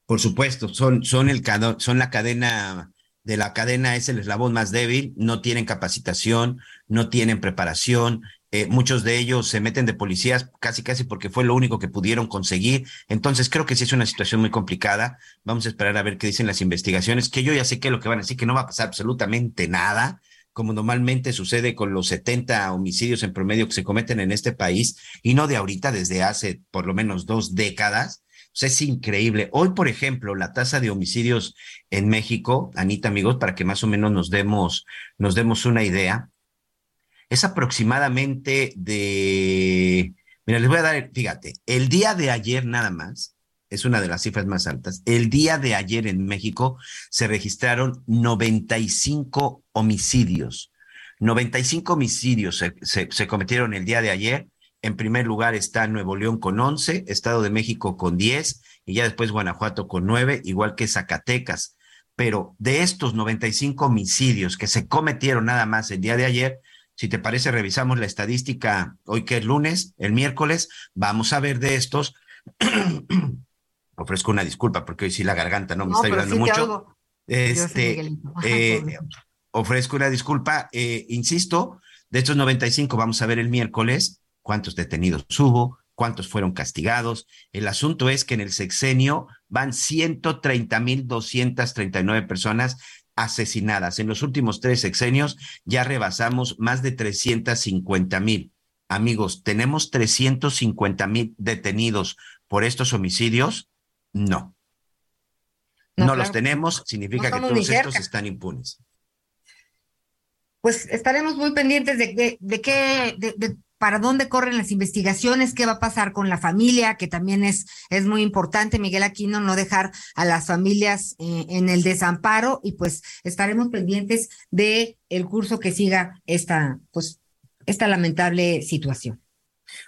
por supuesto, son, son el son la cadena de la cadena es el eslabón más débil, no tienen capacitación, no tienen preparación, eh, muchos de ellos se meten de policías casi casi porque fue lo único que pudieron conseguir. Entonces creo que sí es una situación muy complicada. Vamos a esperar a ver qué dicen las investigaciones, que yo ya sé que lo que van a decir, que no va a pasar absolutamente nada, como normalmente sucede con los 70 homicidios en promedio que se cometen en este país, y no de ahorita, desde hace por lo menos dos décadas. es increíble. Hoy, por ejemplo, la tasa de homicidios en México, Anita, amigos, para que más o menos nos demos, nos demos una idea, es aproximadamente de, mira, les voy a dar, fíjate, el día de ayer nada más, es una de las cifras más altas. El día de ayer en México se registraron 95 homicidios. 95 homicidios se, se, cometieron el día de ayer. En primer lugar está Nuevo León con 11, Estado de México con 10 y ya después Guanajuato con 9, igual que Zacatecas. Pero de estos 95 homicidios que se cometieron nada más el día de ayer, si te parece, revisamos la estadística hoy que es lunes, el miércoles, vamos a ver de estos ofrezco una disculpa porque hoy sí la garganta no me está ayudando mucho. Este, eh, ofrezco una disculpa, eh, insisto, de estos 95 vamos a ver el miércoles cuántos detenidos hubo, cuántos fueron castigados. El asunto es que en el sexenio van 130.239 personas asesinadas. En los últimos tres sexenios ya rebasamos más de 350.000. Amigos, tenemos 350.000 detenidos por estos homicidios no. No, los tenemos, significa que todos estos están impunes. Pues estaremos muy pendientes de, de, qué, de, para dónde corren las investigaciones, qué va a pasar con la familia, que también es, es muy importante, Miguel Aquino, no dejar a las familias eh, en el desamparo y pues estaremos pendientes de el curso que siga esta, pues, esta lamentable situación.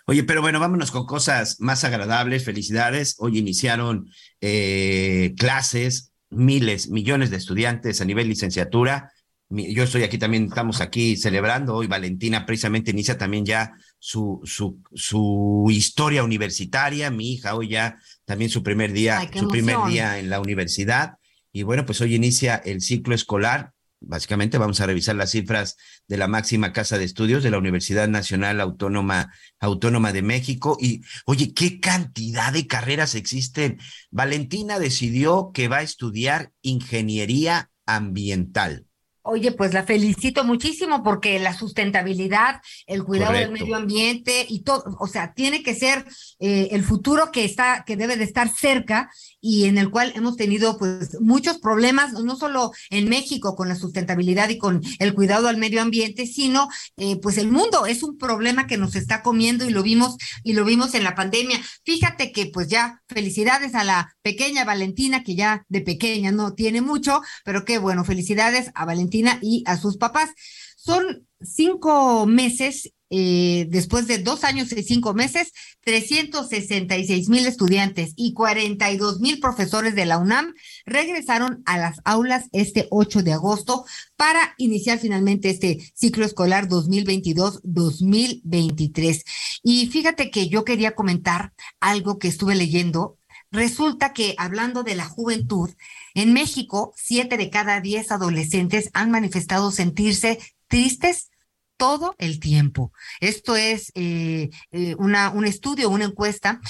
Oye, pero bueno, vámonos con cosas más agradables. Felicidades. Hoy iniciaron eh, clases, miles, millones de estudiantes a nivel licenciatura. Yo estoy aquí también, estamos aquí celebrando. Hoy Valentina precisamente inicia también ya su, su, su historia universitaria. Mi hija hoy ya también su primer día, su primer día en la universidad. Y bueno, pues hoy inicia el ciclo escolar básicamente vamos a revisar las cifras de la máxima casa de estudios de la Universidad Nacional Autónoma, Autónoma de México. Y oye, ¿qué cantidad de carreras existen? Valentina decidió que va a estudiar ingeniería ambiental. Oye, pues la felicito muchísimo porque la sustentabilidad, el cuidado del medio ambiente y todo, o sea, tiene que ser eh, el futuro que está, que debe de estar cerca y en el cual hemos tenido pues muchos problemas, no solo en México con la sustentabilidad y con el cuidado al medio ambiente, sino eh, pues el mundo es un problema que nos está comiendo y lo vimos y lo vimos en la pandemia. Fíjate que pues ya felicidades a la pequeña Valentina que ya de pequeña no tiene mucho, pero qué bueno, felicidades a Valentina y a sus papás. Son cinco meses eh, después de dos años y cinco meses, 366 mil estudiantes y 42 mil profesores de la UNAM regresaron a las aulas este 8 de agosto para iniciar finalmente este ciclo escolar 2022-2023. Y fíjate que yo quería comentar algo que estuve leyendo. Resulta que hablando de la juventud, en México, siete de cada diez adolescentes han manifestado sentirse tristes todo el tiempo. Esto es eh, eh, una, un estudio, una encuesta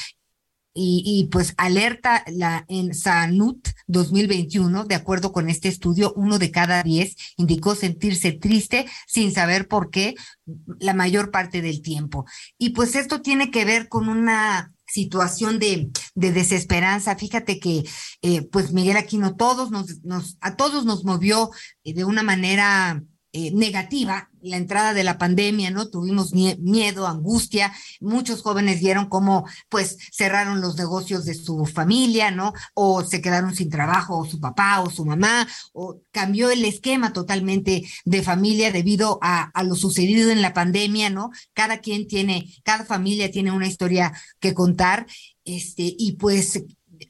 y, pues alerta la en SANUT 2021, de acuerdo con este estudio, uno de cada diez indicó sentirse triste sin saber por qué la mayor parte del tiempo. Y pues esto tiene que ver con una situación de, de desesperanza. Fíjate que, eh, pues Miguel Aquino, todos nos, nos, a todos nos movió de una manera eh, negativa la entrada de la pandemia, ¿no? Tuvimos miedo, angustia, muchos jóvenes vieron cómo pues cerraron los negocios de su familia, ¿no? O se quedaron sin trabajo, o su papá o su mamá, o cambió el esquema totalmente de familia debido a, a lo sucedido en la pandemia, ¿no? Cada quien tiene, cada familia tiene una historia que contar, este, y pues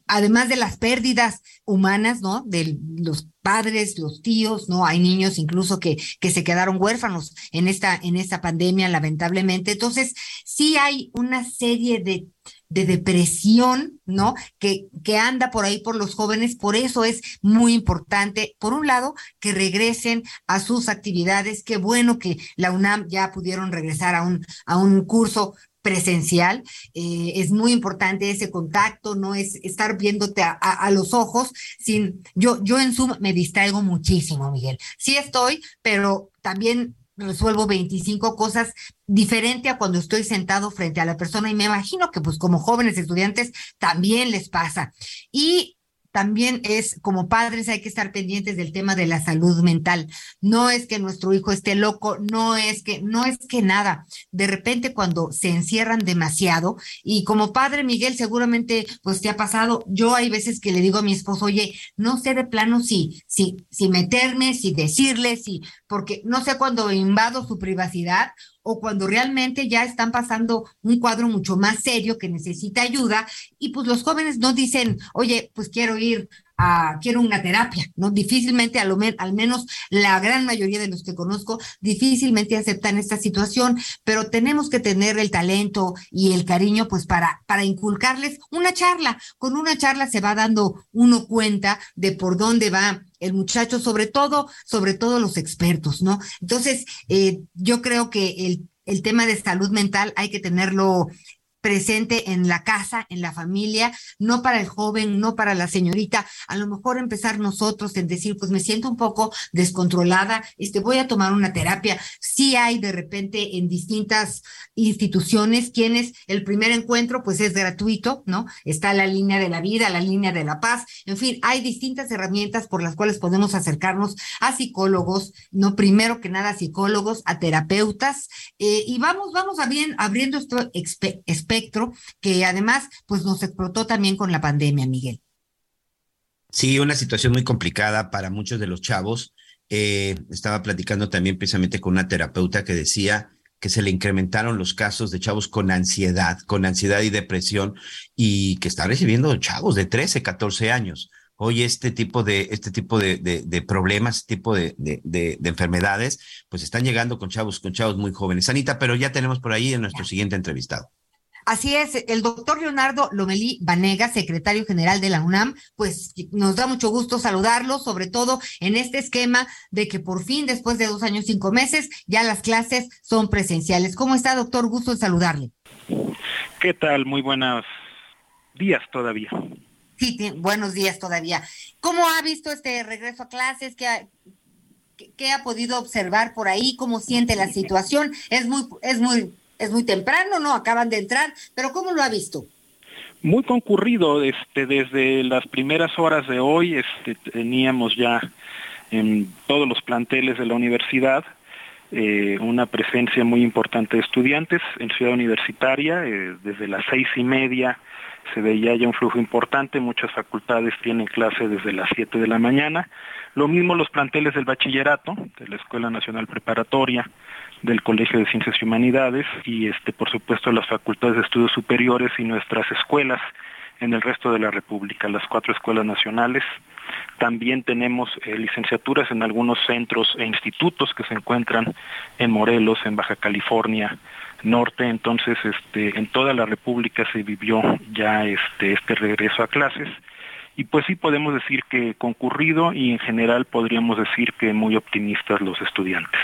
además de las pérdidas humanas, ¿no? De los padres, los tíos, ¿no? Hay niños incluso que, que se quedaron huérfanos en esta, en esta pandemia, lamentablemente. Entonces, sí hay una serie de, de depresión, ¿no? Que, que anda por ahí por los jóvenes. Por eso es muy importante, por un lado, que regresen a sus actividades. Qué bueno que la UNAM ya pudieron regresar a un, a un curso presencial. Eh, es muy importante ese contacto, no es estar viéndote a, los ojos sin, yo, yo en Zoom me distraigo muchísimo, Miguel. Sí estoy, pero también resuelvo 25 cosas diferente a cuando estoy sentado frente a la persona y me imagino que pues como jóvenes estudiantes también les pasa. Y también es, como padres, hay que estar pendientes del tema de la salud mental. No es que nuestro hijo esté loco, no es que, no es que nada. De repente cuando se encierran demasiado, y como padre, Miguel, seguramente pues te ha pasado, yo hay veces que le digo a mi esposo, oye, no sé de plano si, si, si meterme, si decirle, si, porque no sé cuando invado su privacidad o cuando realmente ya están pasando un cuadro mucho más serio que necesita ayuda y pues los jóvenes no dicen, oye, pues quiero ir quiero una terapia, ¿no? Difícilmente, al menos la gran mayoría de los que conozco, difícilmente aceptan esta situación, pero tenemos que tener el talento y el cariño, pues, para, para inculcarles una charla. Con una charla se va dando uno cuenta de por dónde va el muchacho, sobre todo, sobre todo los expertos, ¿no? Entonces, eh, yo creo que el, el tema de salud mental hay que tenerlo presente en la casa, en la familia, no para el joven, no para la señorita, a lo mejor empezar nosotros en decir, pues me siento un poco descontrolada, este voy a tomar una terapia. Sí hay de repente en distintas instituciones quienes el primer encuentro pues es gratuito, ¿no? Está la línea de la vida, la línea de la paz, en fin, hay distintas herramientas por las cuales podemos acercarnos a psicólogos, no primero que nada psicólogos, a terapeutas, eh, y vamos, vamos a bien, abriendo esto espectro que además pues nos explotó también con la pandemia, Miguel. Sí, una situación muy complicada para muchos de los chavos. Eh, estaba platicando también precisamente con una terapeuta que decía que se le incrementaron los casos de chavos con ansiedad, con ansiedad y depresión, y que está recibiendo chavos de 13, 14 años. Hoy este tipo de, este tipo de, de, problemas, este tipo de, de, enfermedades, pues están llegando con chavos, con chavos muy jóvenes. Anita, pero ya tenemos por ahí en nuestro siguiente entrevistado. Así es, el doctor Leonardo Lomelí Vanega, secretario general de la UNAM, pues nos da mucho gusto saludarlo, sobre todo en este esquema de que por fin, después de dos años, cinco meses, ya las clases son presenciales. ¿Cómo está, doctor? Gusto en saludarle. ¿Qué tal? Muy buenos días todavía. Sí, buenos días todavía. ¿Cómo ha visto este regreso a clases? ¿Qué ha, qué ha podido observar por ahí? ¿Cómo siente la situación? Es muy, es muy es muy temprano, ¿no? Acaban de entrar, pero ¿cómo lo ha visto? Muy concurrido, este, desde las primeras horas de hoy, este, teníamos ya en todos los planteles de la universidad eh, una presencia muy importante de estudiantes en Ciudad Universitaria, eh, desde las seis y media se veía ya un flujo importante, muchas facultades tienen clase desde las siete de la mañana, lo mismo los planteles del bachillerato, de la Escuela Nacional Preparatoria, del Colegio de Ciencias y Humanidades y este por supuesto las facultades de estudios superiores y nuestras escuelas en el resto de la República, las cuatro escuelas nacionales. También tenemos eh, licenciaturas en algunos centros e institutos que se encuentran en Morelos, en Baja California Norte, entonces este, en toda la República se vivió ya este, este regreso a clases y pues sí podemos decir que concurrido y en general podríamos decir que muy optimistas los estudiantes.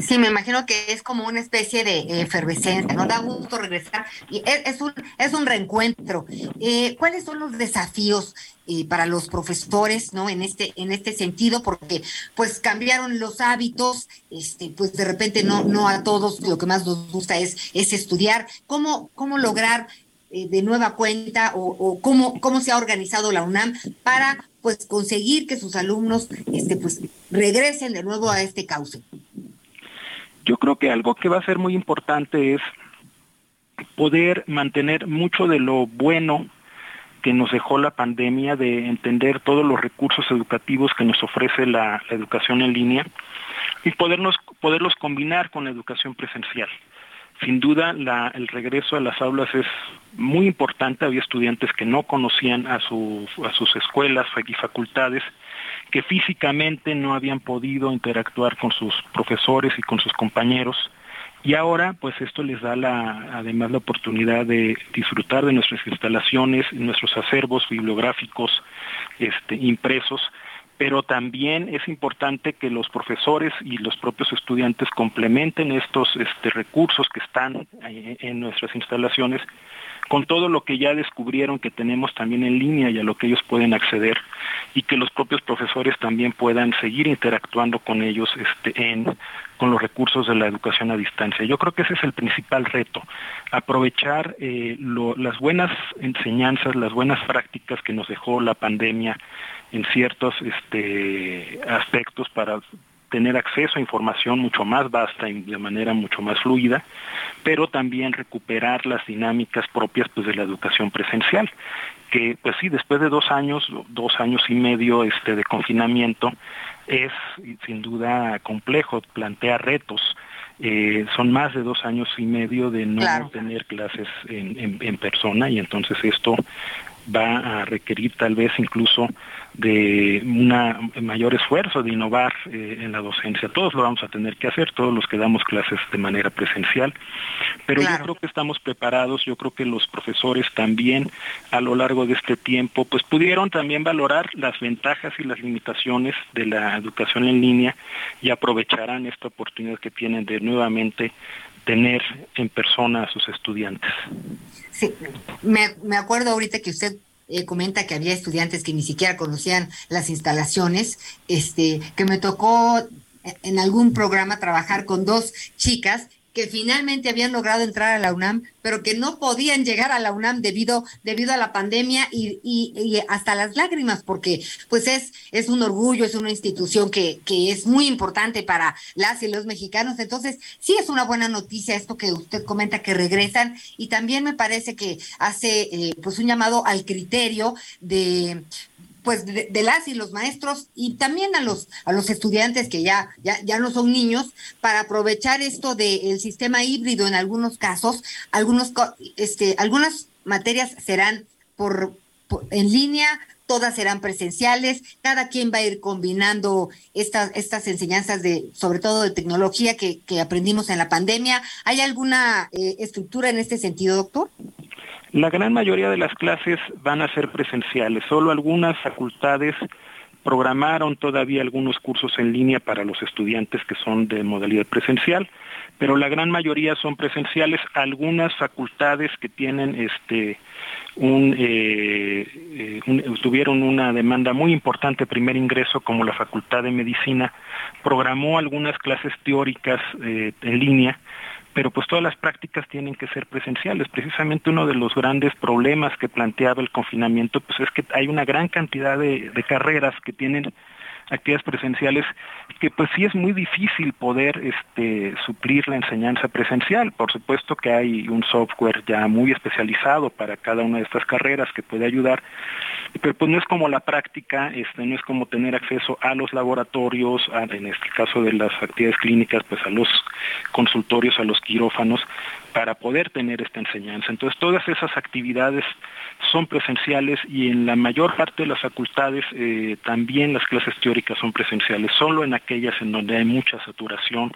Sí, me imagino que es como una especie de efervescencia, ¿no? Da gusto regresar y es, un, es un reencuentro. Eh, ¿Cuáles son los desafíos eh, para los profesores, ¿no? En este, en este sentido, porque pues cambiaron los hábitos, este, pues de repente no, no a todos lo que más nos gusta es, es estudiar. ¿Cómo, cómo lograr eh, de nueva cuenta o, cómo, cómo se ha organizado la UNAM para pues conseguir que sus alumnos este pues regresen de nuevo a este cauce. Yo creo que algo que va a ser muy importante es poder mantener mucho de lo bueno que nos dejó la pandemia, de entender todos los recursos educativos que nos ofrece la, educación en línea y podernos, poderlos combinar con la educación presencial. Sin duda, el regreso a las aulas es muy importante. Había estudiantes que no conocían a, a sus escuelas y facultades, que físicamente no habían podido interactuar con sus profesores y con sus compañeros y ahora, pues esto les da además la oportunidad de disfrutar de nuestras instalaciones, nuestros acervos bibliográficos este, impresos, pero también es importante que los profesores y los propios estudiantes complementen estos este, recursos que están en nuestras instalaciones con todo lo que ya descubrieron que tenemos también en línea y a lo que ellos pueden acceder y que los propios profesores también puedan seguir interactuando con ellos este, en, con los recursos de la educación a distancia. Yo creo que ese es el principal reto, aprovechar eh, las buenas enseñanzas, las buenas prácticas que nos dejó la pandemia en ciertos este, aspectos para tener acceso a información mucho más vasta y de manera mucho más fluida, pero también recuperar las dinámicas propias pues, de la educación presencial, que pues sí, después de dos años, dos años y medio este, de confinamiento, es sin duda complejo, plantea retos. Eh, son más de dos años y medio de no tener clases en, en persona y entonces esto va a requerir tal vez incluso de un mayor esfuerzo de innovar eh, en la docencia. Todos lo vamos a tener que hacer, todos los que damos clases de manera presencial, pero yo creo que estamos preparados, yo creo que los profesores también a lo largo de este tiempo pues pudieron también valorar las ventajas y las limitaciones de la educación en línea y aprovecharán esta oportunidad que tienen de nuevamente tener en persona a sus estudiantes. Sí, me, me acuerdo ahorita que usted eh, comenta que había estudiantes que ni siquiera conocían las instalaciones, este, que me tocó en algún programa trabajar con dos chicas que finalmente habían logrado entrar a la UNAM, pero que no podían llegar a la UNAM debido, debido a la pandemia y, hasta las lágrimas, porque pues es, es un orgullo, es una institución que, que es muy importante para las y los mexicanos. Entonces, sí es una buena noticia esto que usted comenta que regresan y también me parece que hace eh, pues un llamado al criterio de pues de, las y los maestros y también a los a los estudiantes que ya ya, ya no son niños para aprovechar esto del sistema híbrido en algunos casos algunos este algunas materias serán por, en línea todas serán presenciales, cada quien va a ir combinando estas, estas enseñanzas de, sobre todo de tecnología que, que aprendimos en la pandemia. ¿Hay alguna eh, estructura en este sentido, doctor? La gran mayoría de las clases van a ser presenciales, solo algunas facultades programaron todavía algunos cursos en línea para los estudiantes que son de modalidad presencial, pero la gran mayoría son presenciales. Algunas facultades que tienen este eh, eh, tuvieron una demanda muy importante primer ingreso, como la Facultad de Medicina, programó algunas clases teóricas eh, en línea pero pues todas las prácticas tienen que ser presenciales. Precisamente uno de los grandes problemas que planteaba el confinamiento pues es que hay una gran cantidad de, carreras que tienen actividades presenciales que pues sí es muy difícil poder este, suplir la enseñanza presencial. Por supuesto que hay un software ya muy especializado para cada una de estas carreras que puede ayudar, pero pues no es como la práctica, este, no es como tener acceso a los laboratorios, en este caso de las actividades clínicas, pues a los consultorios, a los quirófanos, para poder tener esta enseñanza. Entonces todas esas actividades son presenciales y en la mayor parte de las facultades eh, también las clases teóricas son presenciales, solo en aquellas en donde hay mucha saturación,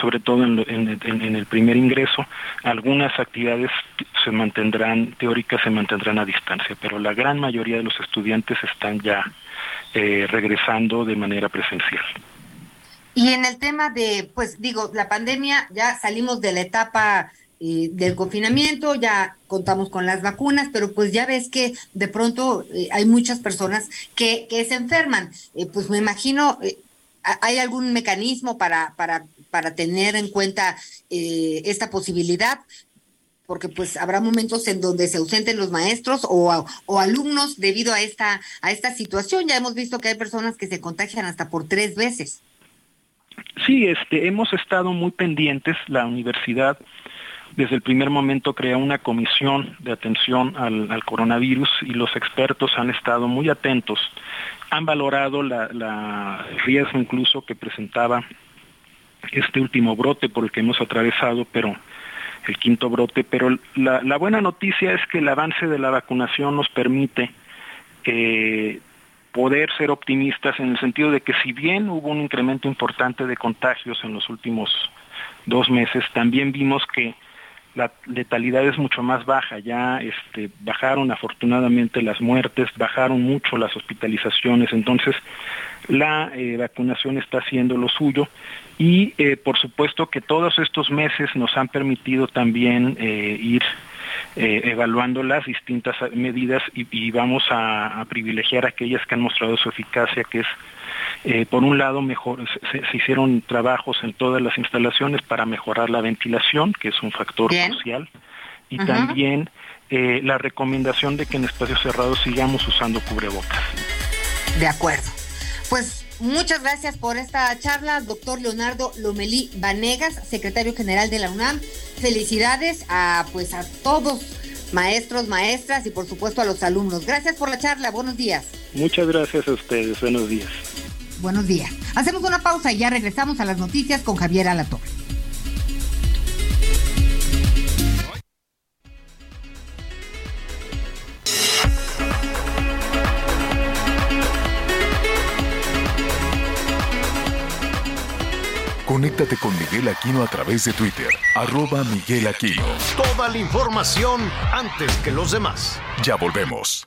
sobre todo en, el primer ingreso, algunas actividades se mantendrán, teóricas se mantendrán a distancia, pero la gran mayoría de los estudiantes están ya eh, regresando de manera presencial. Y en el tema de, pues digo, la pandemia, ya salimos de la etapa eh, del confinamiento, ya contamos con las vacunas, pero pues ya ves que de pronto eh, hay muchas personas que, que se enferman. Eh, pues me imagino, ¿hay algún mecanismo para, para, para tener en cuenta esta posibilidad? porque pues habrá momentos en donde se ausenten los maestros o, o alumnos debido a esta, a esta situación. Ya hemos visto que hay personas que se contagian hasta por tres veces. Sí, este, hemos estado muy pendientes. La universidad desde el primer momento creó una comisión de atención al, coronavirus y los expertos han estado muy atentos. Han valorado la, riesgo incluso que presentaba este último brote por el que hemos atravesado, pero el quinto brote, pero la, la buena noticia es que el avance de la vacunación nos permite eh, poder ser optimistas en el sentido de que si bien hubo un incremento importante de contagios en los últimos dos meses, también vimos que la letalidad es mucho más baja, ya este, bajaron afortunadamente las muertes, bajaron mucho las hospitalizaciones, entonces la eh, vacunación está haciendo lo suyo y eh, por supuesto que todos estos meses nos han permitido también eh, ir evaluando las distintas medidas y, vamos a, privilegiar aquellas que han mostrado su eficacia, que es eh, por un lado, mejor, se, hicieron trabajos en todas las instalaciones para mejorar la ventilación, que es un factor crucial, y también eh, la recomendación de que en espacios cerrados sigamos usando cubrebocas. De acuerdo. Pues muchas gracias por esta charla, doctor Leonardo Lomelí Vanegas, secretario general de la UNAM. Felicidades a pues a todos maestros, maestras y por supuesto a los alumnos. Gracias por la charla, buenos días. Muchas gracias a ustedes, buenos días. Buenos días. Hacemos una pausa y ya regresamos a las noticias con Javier Alatorre. Conéctate con Miguel Aquino a través de Twitter, arroba Miguel Aquino. Toda la información antes que los demás. Ya volvemos.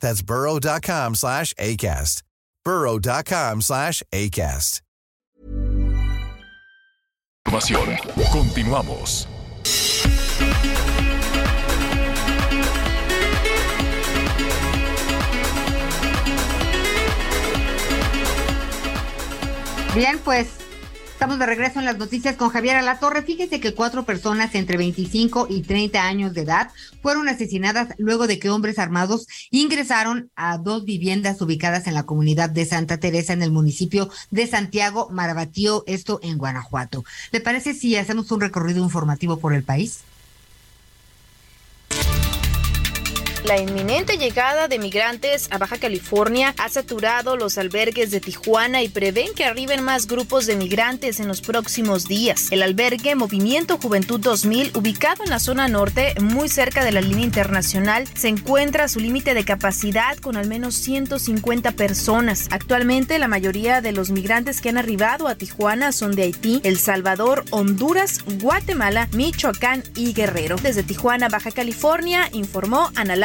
That's burrow.com slash ACAST. burrow.com slash ACAST. Continuamos. Bien, pues estamos de regreso en las noticias con Javier Alatorre. Fíjese que cuatro personas entre 25 y 30 años de edad fueron asesinadas luego de que hombres armados ingresaron a dos viviendas ubicadas en la comunidad de Santa Teresa en el municipio de Santiago Marabatío, esto en Guanajuato. ¿Le parece si hacemos un recorrido informativo por el país? La inminente llegada de migrantes a Baja California ha saturado los albergues de Tijuana y prevén que arriben más grupos de migrantes en los próximos días. El albergue Movimiento Juventud 2000, ubicado en la zona norte, muy cerca de la línea internacional, se encuentra a su límite de capacidad con al menos 150 personas. Actualmente, la mayoría de los migrantes que han arribado a Tijuana son de Haití, El Salvador, Honduras, Guatemala, Michoacán y Guerrero. Desde Tijuana, Baja California, informó Ana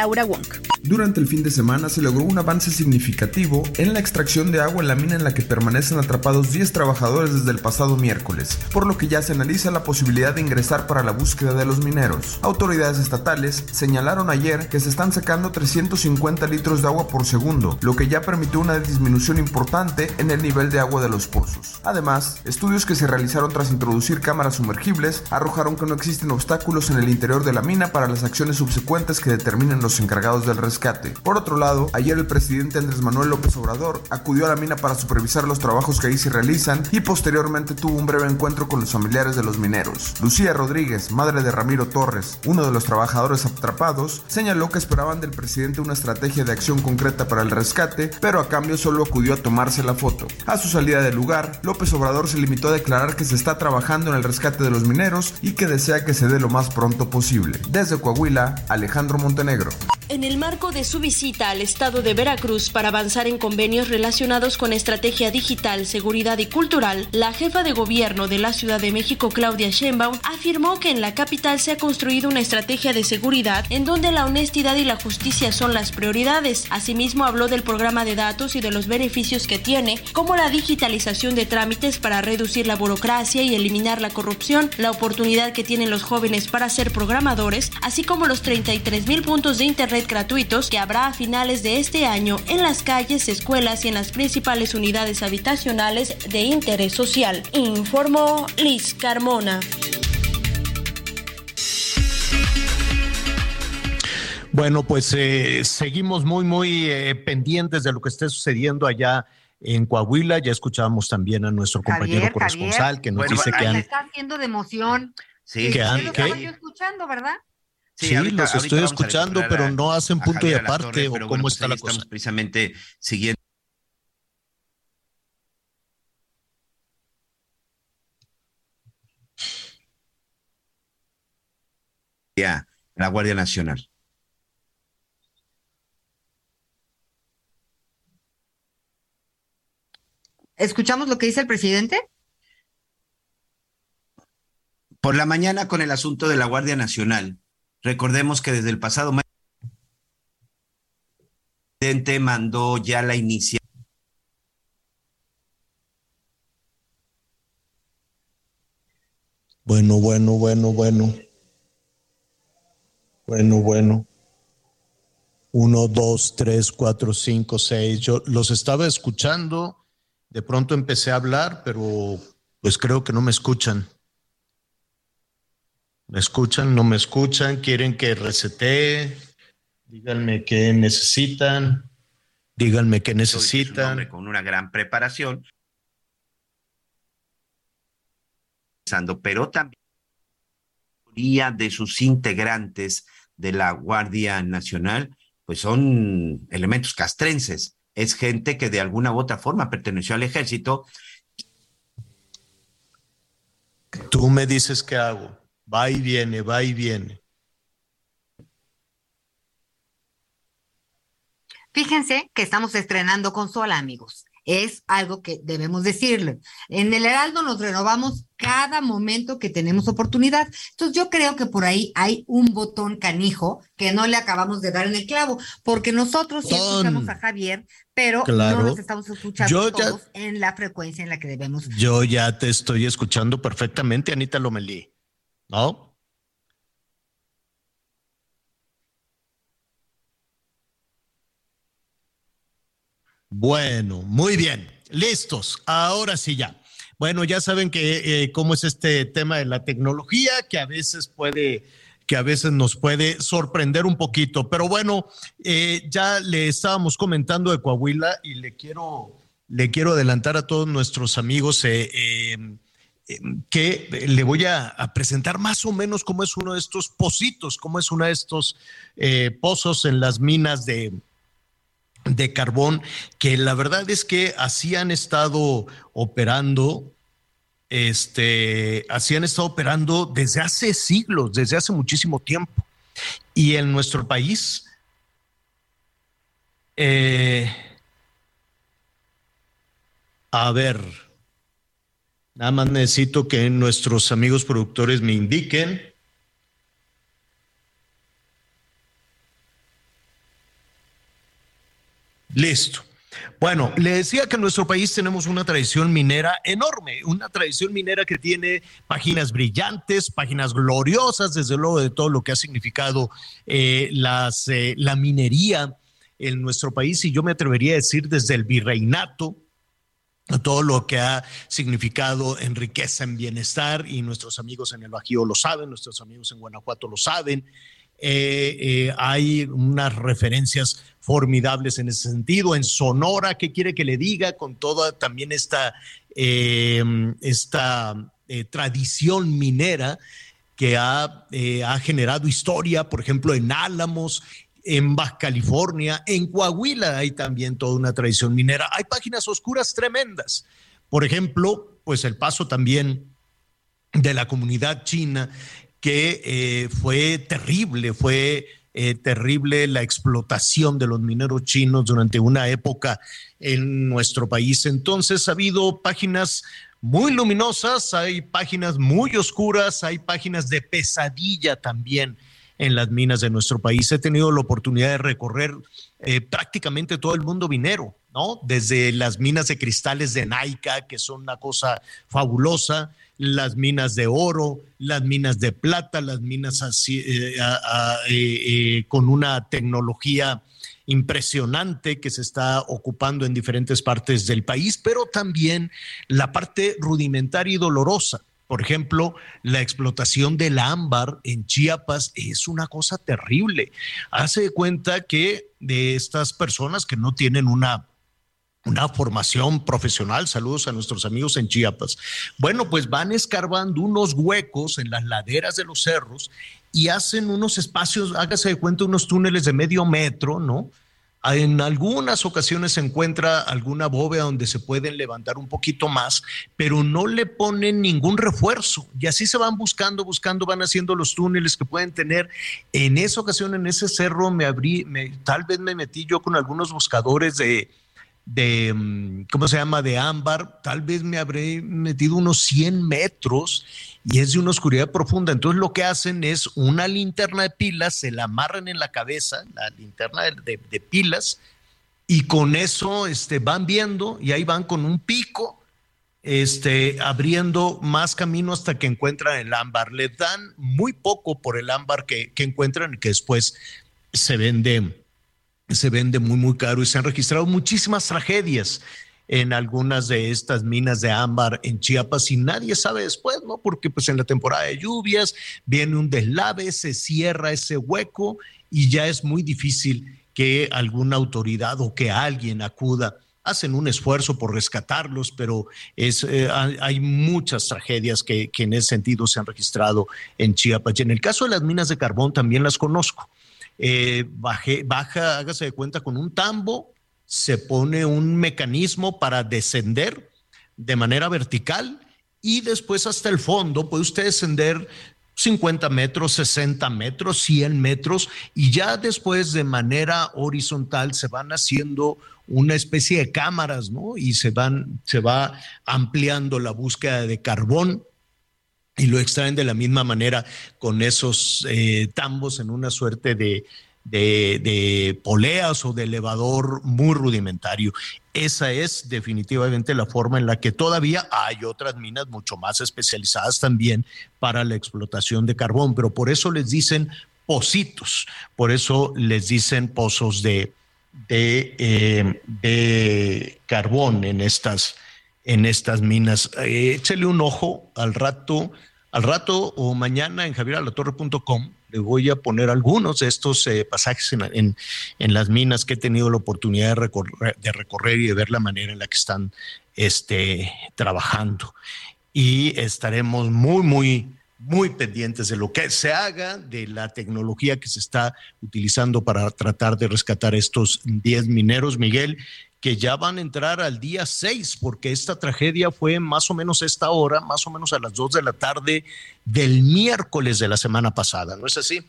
durante el fin de semana se logró un avance significativo en la extracción de agua en la mina en la que permanecen atrapados 10 trabajadores desde el pasado miércoles, por lo que ya se analiza la posibilidad de ingresar para la búsqueda de los mineros. Autoridades estatales señalaron ayer que se están sacando 350 litros de agua por segundo, lo que ya permitió una disminución importante en el nivel de agua de los pozos. Además, estudios que se realizaron tras introducir cámaras sumergibles arrojaron que no existen obstáculos en el interior de la mina para las acciones subsecuentes que determinen los encargados del rescate. Por otro lado, ayer el presidente Andrés Manuel López Obrador acudió a la mina para supervisar los trabajos que ahí se realizan y posteriormente tuvo un breve encuentro con los familiares de los mineros. Lucía Rodríguez, madre de Ramiro Torres, uno de los trabajadores atrapados, señaló que esperaban del presidente una estrategia de acción concreta para el rescate, pero a cambio solo acudió a tomarse la foto. A su salida del lugar, López Obrador se limitó a declarar que se está trabajando en el rescate de los mineros y que desea que se dé lo más pronto posible. Desde Coahuila, Alejandro Montenegro. En el marco de su visita al estado de Veracruz para avanzar en convenios relacionados con estrategia digital, seguridad y cultural, la jefa de gobierno de la Ciudad de México, Claudia Sheinbaum, afirmó que en la capital se ha construido una estrategia de seguridad en donde la honestidad y la justicia son las prioridades. Asimismo, habló del programa de datos y de los beneficios que tiene, como la digitalización de trámites para reducir la burocracia y eliminar la corrupción, la oportunidad que tienen los jóvenes para ser programadores, así como los 33 mil puntos de internet gratuitos que habrá a finales de este año en las calles, escuelas y en las principales unidades habitacionales de interés social, informó Liz Carmona. Bueno, pues eh, seguimos muy, muy eh, pendientes de lo que esté sucediendo allá en Coahuila. Ya escuchábamos también a nuestro compañero corresponsal que nos dice que han... está haciendo de emoción. Sí, que han... escuchando, ¿verdad? Sí, los estoy escuchando, pero no hacen punto y aparte o cómo pues está la cosa. Estamos precisamente siguiendo. Ya, la Guardia Nacional. ¿Escuchamos lo que dice el presidente? Por la mañana con el asunto de la Guardia Nacional Recordemos que desde el pasado mes el presidente mandó ya la iniciativa. Bueno, bueno, bueno, bueno. Bueno, bueno. Uno, dos, tres, cuatro, cinco, seis. Yo los estaba escuchando. De pronto empecé a hablar, pero pues creo que no me escuchan. ¿Me escuchan? ¿No me escuchan? ¿Quieren que resete? Díganme qué necesitan. Díganme qué necesitan. Con una gran preparación. Pero también de sus integrantes de la Guardia Nacional, pues son elementos castrenses. Es gente que de alguna u otra forma perteneció al ejército. Tú me dices qué hago. Va y viene, va y viene. Fíjense que estamos estrenando consola, amigos. Es algo que debemos decirle. En el Heraldo nos renovamos cada momento que tenemos oportunidad. Entonces yo creo que por ahí hay un botón canijo que no le acabamos de dar en el clavo, porque nosotros sí escuchamos a Javier, pero no nos estamos escuchando todos en la frecuencia en la que debemos. Yo ya te estoy escuchando perfectamente, Anita Lomelí. ¿No? Bueno, muy bien. Listos. Ahora sí ya. Bueno, ya saben que eh, cómo es este tema de la tecnología, que a veces puede, que a veces nos puede sorprender un poquito. Pero bueno, eh, ya le estábamos comentando de Coahuila y le quiero, le quiero adelantar a todos nuestros amigos. Eh, que le voy a, presentar más o menos cómo es uno de estos pocitos, cómo es uno de estos eh, pozos en las minas de, de carbón, que la verdad es que así han estado operando, este, así han estado operando desde hace siglos, desde hace muchísimo tiempo. Y en nuestro país, eh, a ver, Nada más necesito que nuestros amigos productores me indiquen. Listo. Bueno, le decía que en nuestro país tenemos una tradición minera enorme, una tradición minera que tiene páginas brillantes, páginas gloriosas, desde luego de todo lo que ha significado eh, eh, la minería en nuestro país y yo me atrevería a decir desde el virreinato, todo lo que ha significado en riqueza, en bienestar, y nuestros amigos en el Bajío lo saben, nuestros amigos en Guanajuato lo saben. Eh, eh, hay unas referencias formidables en ese sentido. En Sonora, ¿qué quiere que le diga? Con toda también esta, eh, esta tradición minera que ha, ha generado historia, por ejemplo, en Álamos, en Baja California, en Coahuila hay también toda una tradición minera. Hay páginas oscuras tremendas. Por ejemplo, pues el paso también de la comunidad china, que eh, fue terrible, fue eh, terrible la explotación de los mineros chinos durante una época en nuestro país. Entonces ha habido páginas muy luminosas, hay páginas muy oscuras, hay páginas de pesadilla también en las minas de nuestro país. He tenido la oportunidad de recorrer eh, prácticamente todo el mundo minero, ¿no? Desde las minas de cristales de Naica, que son una cosa fabulosa, las minas de oro, las minas de plata, las minas así, eh, eh, con una tecnología impresionante que se está ocupando en diferentes partes del país, pero también la parte rudimentaria y dolorosa. Por ejemplo, la explotación del ámbar en Chiapas es una cosa terrible. Hace cuenta que de estas personas que no tienen una una formación profesional. Saludos a nuestros amigos en Chiapas. Bueno, pues van escarbando unos huecos en las laderas de los cerros y hacen unos espacios, hágase de cuenta, unos túneles de medio metro, ¿no? En algunas ocasiones se encuentra alguna bóveda donde se pueden levantar un poquito más, pero no le ponen ningún refuerzo. Y así se van buscando, buscando, van haciendo los túneles que pueden tener. En esa ocasión, en ese cerro, me abrí, me, tal vez me metí yo con algunos buscadores de, de, mm, ¿cómo se llama?, de ámbar, tal vez me habré metido unos 100 metros y es de una oscuridad profunda. Entonces lo que hacen es una linterna de pilas, se la amarran en la cabeza, la linterna de, pilas, y con eso este, van viendo y ahí van con un pico. Este, abriendo más camino hasta que encuentran el ámbar. Le dan muy poco por el ámbar que, que encuentran y que después se vende se vende muy, muy caro y se han registrado muchísimas tragedias en algunas de estas minas de ámbar en Chiapas y nadie sabe después, ¿no? Porque pues en la temporada de lluvias viene un deslave, se cierra ese hueco y ya es muy difícil que alguna autoridad o que alguien acuda. Hacen un esfuerzo por rescatarlos, pero es, eh, hay muchas tragedias que, que en ese sentido se han registrado en Chiapas. Y en el caso de las minas de carbón también las conozco eh, baja, hágase de cuenta, con un tambo, se pone un mecanismo para descender de manera vertical y después hasta el fondo puede usted descender 50 metros, 60 metros, 100 metros y ya después de manera horizontal se van haciendo una especie de cámaras, ¿no? Y se van, se va ampliando la búsqueda de carbón y lo extraen de la misma manera con esos eh, tambos en una suerte de, de, poleas o de elevador muy rudimentario. Esa es definitivamente la forma en la que todavía hay otras minas mucho más especializadas también para la explotación de carbón, pero por eso les dicen pocitos, por eso les dicen pozos de, de, eh, carbón en estas, en estas minas. Eh, échale un ojo al rato, al rato o mañana en javieralatorre.com. Le voy a poner algunos de estos eh, pasajes en, en, las minas que he tenido la oportunidad de recorrer, de recorrer y de ver la manera en la que están este, trabajando. Y estaremos muy, muy, muy pendientes de lo que se haga, de la tecnología que se está utilizando para tratar de rescatar estos 10 mineros, Miguel, que ya van a entrar al día 6, porque esta tragedia fue más o menos esta hora, más o menos a las 2 de la tarde del miércoles de la semana pasada, ¿no es así?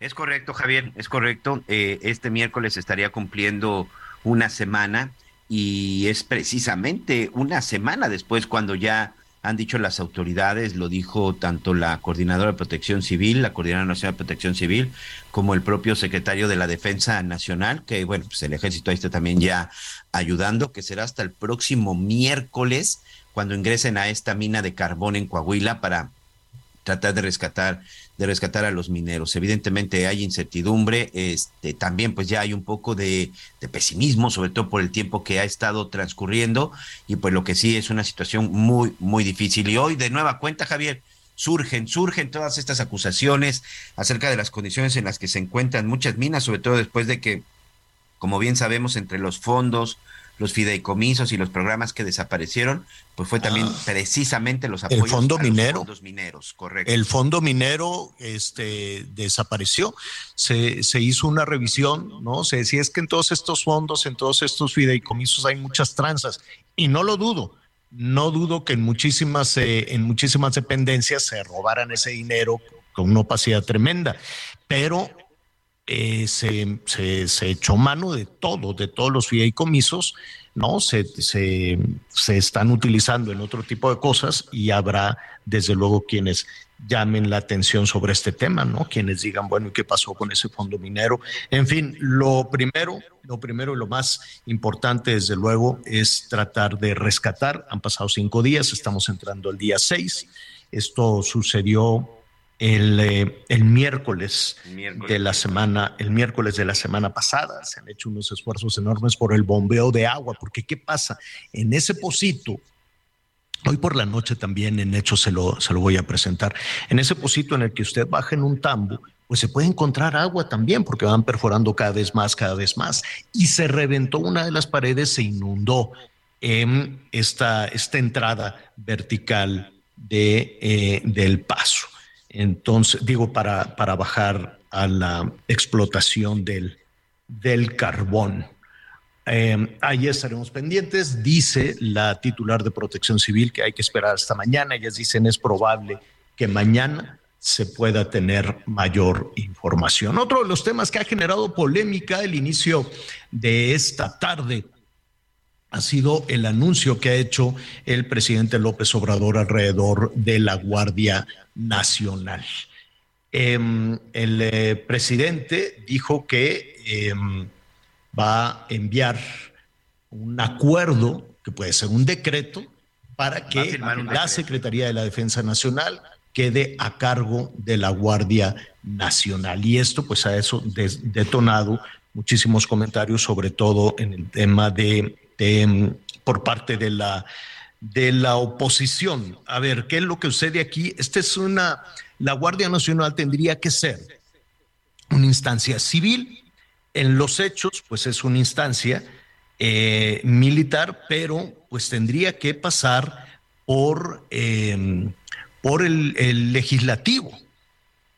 Es correcto, Javier, es correcto. Eh, este miércoles estaría cumpliendo una semana y es precisamente una semana después cuando ya han dicho las autoridades, lo dijo tanto la Coordinadora de Protección Civil, la Coordinadora Nacional de Protección Civil, como el propio secretario de la Defensa Nacional, que bueno, pues el ejército ahí está también ya ayudando, que será hasta el próximo miércoles cuando ingresen a esta mina de carbón en Coahuila para tratar de rescatar de rescatar a los mineros. Evidentemente hay incertidumbre, este, también pues ya hay un poco de, de, pesimismo, sobre todo por el tiempo que ha estado transcurriendo, y pues lo que sí es una situación muy, muy difícil. Y hoy de nueva cuenta, Javier, surgen, surgen todas estas acusaciones acerca de las condiciones en las que se encuentran muchas minas, sobre todo después de que, como bien sabemos, entre los fondos, los fideicomisos y los programas que desaparecieron, pues fue también ah. precisamente los apoyos el fondo minero, los fondos mineros, correcto. El fondo minero este, desapareció, se, se hizo una revisión, ¿no? Se decía es que en todos estos fondos, en todos estos fideicomisos hay muchas tranzas, y no lo dudo, no dudo que en muchísimas, eh, en muchísimas dependencias se robaran ese dinero con una opacidad tremenda, pero eh, se, se, echó mano de todo, de todos los fideicomisos, ¿no? Se, se, se están utilizando en otro tipo de cosas y habrá, desde luego, quienes llamen la atención sobre este tema, ¿no? Quienes digan, bueno, ¿y qué pasó con ese fondo minero? En fin, lo primero, lo primero y lo más importante, desde luego, es tratar de rescatar. Han pasado cinco días, estamos entrando al día seis. Esto sucedió el, eh, el miércoles, de la semana, el miércoles de la semana pasada. Se han hecho unos esfuerzos enormes por el bombeo de agua, porque ¿qué pasa? En ese pocito, Hoy por la noche también en hecho se lo, se lo voy a presentar. En ese pocito en el que usted baja en un tambo, pues se puede encontrar agua también porque van perforando cada vez más, cada vez más. Y se reventó una de las paredes, se inundó en esta, esta entrada vertical de, eh, del paso. Entonces, digo, para, para bajar a la explotación del, del carbón. Eh, ahí estaremos pendientes. Dice la titular de Protección Civil que hay que esperar hasta mañana. Ellas dicen es probable que mañana se pueda tener mayor información. Otro de los temas que ha generado polémica el inicio de esta tarde ha sido el anuncio que ha hecho el presidente López Obrador alrededor de la Guardia Nacional. Em, el eh, presidente dijo que em, va a enviar un acuerdo, que puede ser un decreto, para que la Secretaría de la Defensa Nacional quede a cargo de la Guardia Nacional. Y esto pues ha eso detonado muchísimos comentarios, sobre todo en el tema de, por parte de la de la oposición. A ver, ¿qué es lo que sucede aquí? Esta es una, la Guardia Nacional tendría que ser una instancia civil en los hechos, pues es una instancia eh, militar, pero pues tendría que pasar por, em, por el, legislativo.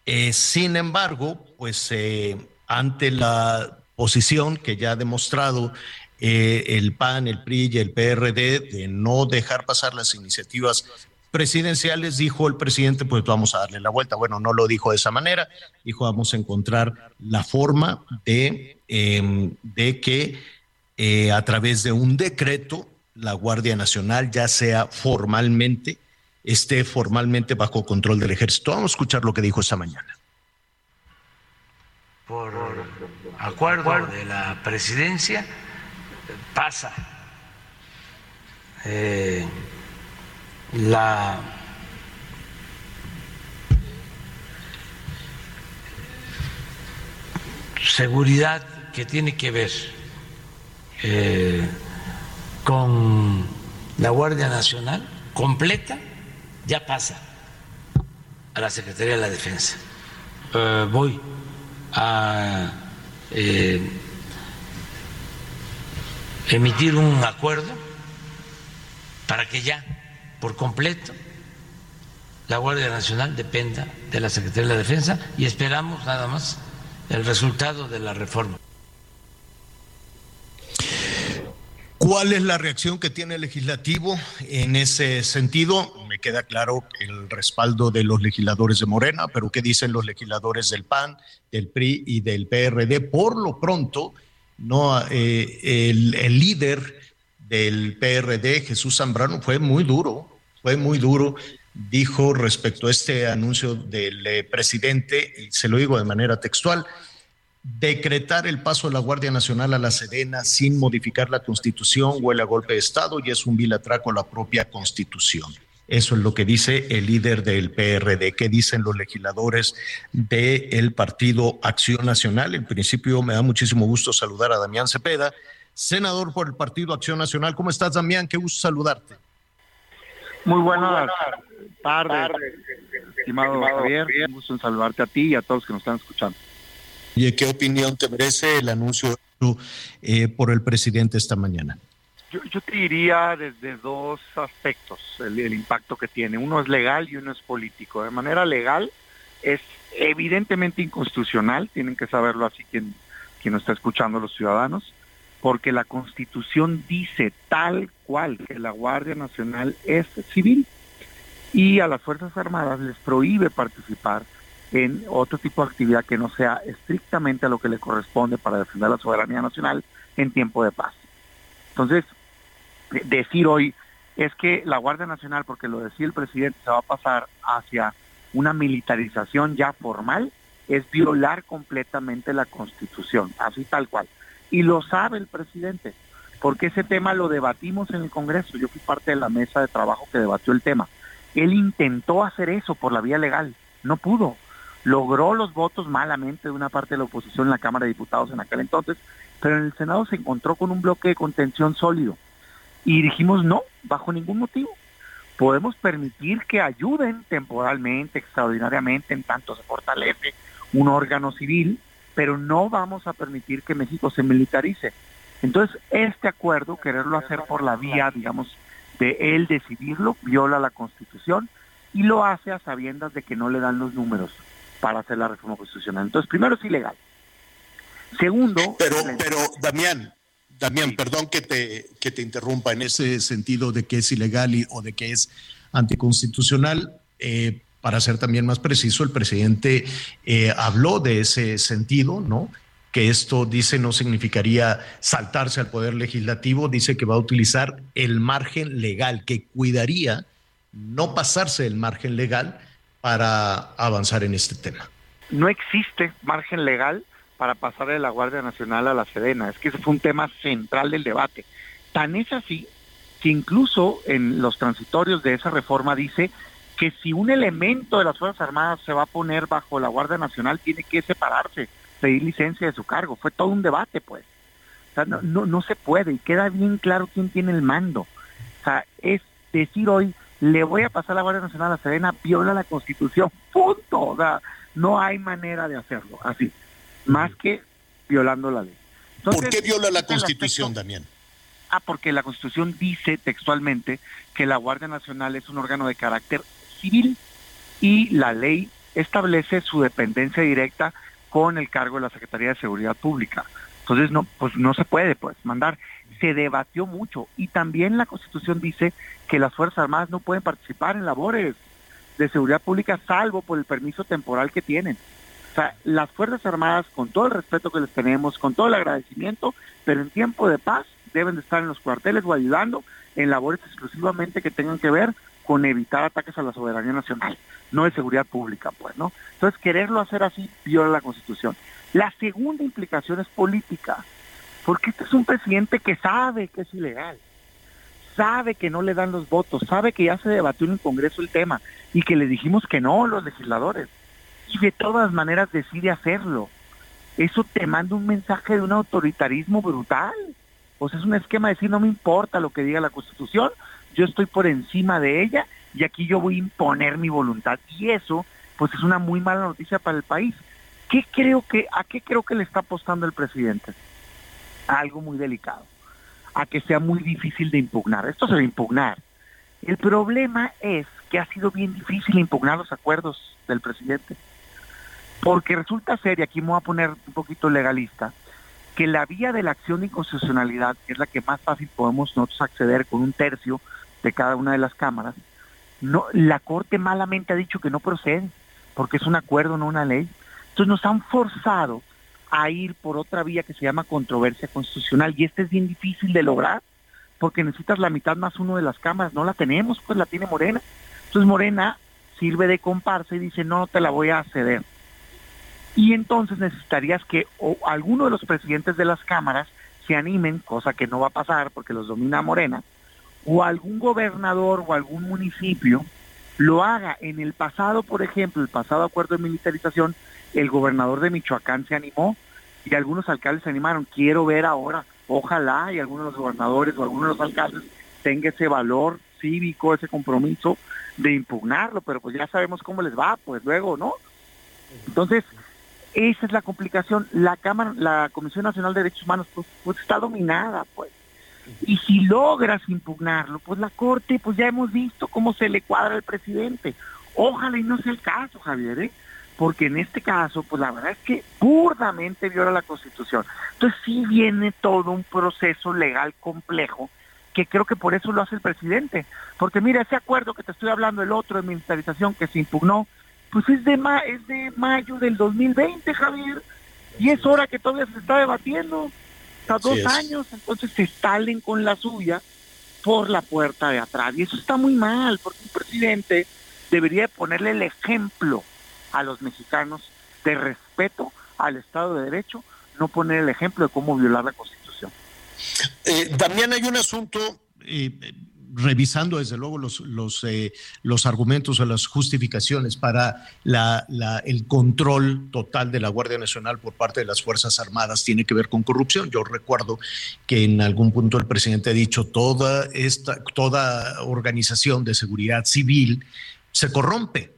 Eh, sin embargo, pues eh, ante la posición que ya ha demostrado el PAN, el PRI y el PRD de no dejar pasar las iniciativas presidenciales, dijo el presidente, pues vamos a darle la vuelta. Bueno, no lo dijo de esa manera, dijo vamos a encontrar la forma de, em, de que eh, a través de un decreto la Guardia Nacional ya sea formalmente, esté formalmente bajo control del ejército. Vamos a escuchar lo que dijo esta mañana. Por acuerdo de la presidencia pasa. Eh, la seguridad que tiene que ver eh, con la Guardia Nacional completa ya pasa a la Secretaría de la Defensa. Eh, voy a eh, emitir un acuerdo para que ya por completo la Guardia Nacional dependa de la Secretaría de la Defensa y esperamos nada más el resultado de la reforma. ¿Cuál es la reacción que tiene el legislativo en ese sentido? Me queda claro el respaldo de los legisladores de Morena, pero ¿qué dicen los legisladores del PAN, del PRI y del PRD? Por lo pronto, no eh, el, líder del PRD, Jesús Zambrano, fue muy duro fue muy duro, dijo respecto a este anuncio del eh, presidente, y se lo digo de manera textual, decretar el paso de la Guardia Nacional a la Sedena sin modificar la Constitución huele a golpe de Estado y es un vil atraco a la propia Constitución. Eso es lo que dice el líder del PRD. ¿Qué dicen los legisladores del Partido Acción Nacional? En principio, me da muchísimo gusto saludar a Damián Cepeda, senador por el Partido Acción Nacional. ¿Cómo estás, Damián? Qué gusto saludarte. Muy buenas tardes, estimado Javier. Un gusto en saludarte a ti y a todos los que nos están escuchando. ¿Y qué opinión te merece el anuncio eh, por el presidente esta mañana? Yo, te diría desde dos aspectos el, impacto que tiene. Uno es legal y uno es político. De manera legal es evidentemente inconstitucional, tienen que saberlo así quien, quien nos está escuchando, los ciudadanos porque la Constitución dice tal cual que la Guardia Nacional es civil y a las Fuerzas Armadas les prohíbe participar en otro tipo de actividad que no sea estrictamente a lo que le corresponde para defender la soberanía nacional en tiempo de paz. Entonces, decir hoy es que la Guardia Nacional, porque lo decía el presidente, se va a pasar hacia una militarización ya formal, es violar completamente la Constitución, así tal cual. Y lo sabe el presidente, porque ese tema lo debatimos en el Congreso. Yo fui parte de la mesa de trabajo que debatió el tema. Él intentó hacer eso por la vía legal, no pudo. Logró los votos malamente de una parte de la oposición en la Cámara de Diputados en aquel entonces, pero en el Senado se encontró con un bloque de contención sólido. Y dijimos no, bajo ningún motivo. Podemos permitir que ayuden temporalmente, extraordinariamente, en tanto se fortalece un órgano civil, pero no vamos a permitir que México se militarice. Entonces, este acuerdo, quererlo hacer por la vía, digamos, de él decidirlo, viola la Constitución y lo hace a sabiendas de que no le dan los números para hacer la reforma constitucional. Entonces, primero es ilegal. Segundo... Pero, pero Damián, Damián, perdón que te, que te interrumpa en ese sentido de que es ilegal y, o de que es anticonstitucional. Eh, para ser también más preciso, el presidente eh, habló de ese sentido, ¿no? Que esto, dice, no significaría saltarse al poder legislativo, dice que va a utilizar el margen legal, que cuidaría no pasarse el margen legal para avanzar en este tema. No existe margen legal para pasar de la Guardia Nacional a la Sedena. Es que ese fue un tema central del debate. Tan es así que incluso en los transitorios de esa reforma dice que si un elemento de las Fuerzas Armadas se va a poner bajo la Guardia Nacional, tiene que separarse, pedir licencia de su cargo. Fue todo un debate, pues. O sea, no, no, se puede y queda bien claro quién tiene el mando. O sea, es decir hoy, le voy a pasar la Guardia Nacional a Sedena, viola la Constitución, punto. O sea, no hay manera de hacerlo así, más que violando la ley. ¿Por qué viola la Constitución, Damián? Ah, porque la Constitución dice textualmente que la Guardia Nacional es un órgano de carácter civil y la ley establece su dependencia directa con el cargo de la Secretaría de Seguridad Pública. Entonces no, pues no se puede pues mandar. Se debatió mucho y también la Constitución dice que las Fuerzas Armadas no pueden participar en labores de seguridad pública salvo por el permiso temporal que tienen. O sea, las Fuerzas Armadas, con todo el respeto que les tenemos, con todo el agradecimiento, pero en tiempo de paz deben de estar en los cuarteles o ayudando en labores exclusivamente que tengan que ver con evitar ataques a la soberanía nacional, no de seguridad pública, pues, ¿no? Entonces, quererlo hacer así viola la Constitución. La segunda implicación es política, porque este es un presidente que sabe que es ilegal, sabe que no le dan los votos, sabe que ya se debatió en el Congreso el tema y que le dijimos que no los legisladores, y de todas maneras decide hacerlo. Eso te manda un mensaje de un autoritarismo brutal. O sea, es un esquema de decir, no me importa lo que diga la Constitución, yo estoy por encima de ella y aquí yo voy a imponer mi voluntad. Y eso, pues es una muy mala noticia para el país. ¿Qué creo que, ¿A qué creo que le está apostando el presidente? A algo muy delicado, a que sea muy difícil de impugnar. Esto se va a impugnar. El problema es que ha sido bien difícil impugnar los acuerdos del presidente. Porque resulta ser, y aquí me voy a poner un poquito legalista, que la vía de la acción de inconstitucionalidad, que es la que más fácil podemos nosotros acceder con un tercio de cada una de las cámaras, no, la Corte malamente ha dicho que no procede, porque es un acuerdo, no una ley. Entonces nos han forzado a ir por otra vía que se llama controversia constitucional, y este es bien difícil de lograr, porque necesitas la mitad más uno de las cámaras, no la tenemos, pues la tiene Morena. Entonces Morena sirve de comparsa y dice, no, no te la voy a ceder. Y entonces necesitarías que o alguno de los presidentes de las cámaras se animen, cosa que no va a pasar porque los domina Morena, o algún gobernador o algún municipio lo haga. En el pasado, por ejemplo, el pasado acuerdo de militarización, el gobernador de Michoacán se animó y algunos alcaldes se animaron. Quiero ver ahora, ojalá y algunos de los gobernadores o algunos de los alcaldes tenga ese valor cívico, ese compromiso de impugnarlo, pero pues ya sabemos cómo les va, pues luego, ¿no? Entonces, esa es la complicación. La Cámara, la Comisión Nacional de Derechos Humanos, pues, pues está dominada, pues. Y si logras impugnarlo, pues la Corte, pues ya hemos visto cómo se le cuadra al presidente. Ojalá y no sea el caso, Javier, ¿eh? porque en este caso, pues la verdad es que burdamente viola la Constitución. Entonces sí viene todo un proceso legal complejo, que creo que por eso lo hace el presidente. Porque mira, ese acuerdo que te estoy hablando, el otro de militarización que se impugnó, pues es de, ma es de mayo del 2020, Javier, y es hora que todavía se está debatiendo, hasta dos años, entonces se salen con la suya por la puerta de atrás, y eso está muy mal, porque un presidente debería ponerle el ejemplo a los mexicanos de respeto al Estado de Derecho, no poner el ejemplo de cómo violar la Constitución. Eh, también hay un asunto eh, revisando desde luego los, los, eh, los argumentos o las justificaciones para la, el control total de la Guardia Nacional por parte de las Fuerzas Armadas tiene que ver con corrupción. Yo recuerdo que en algún punto el presidente ha dicho toda esta, toda organización de seguridad civil se corrompe.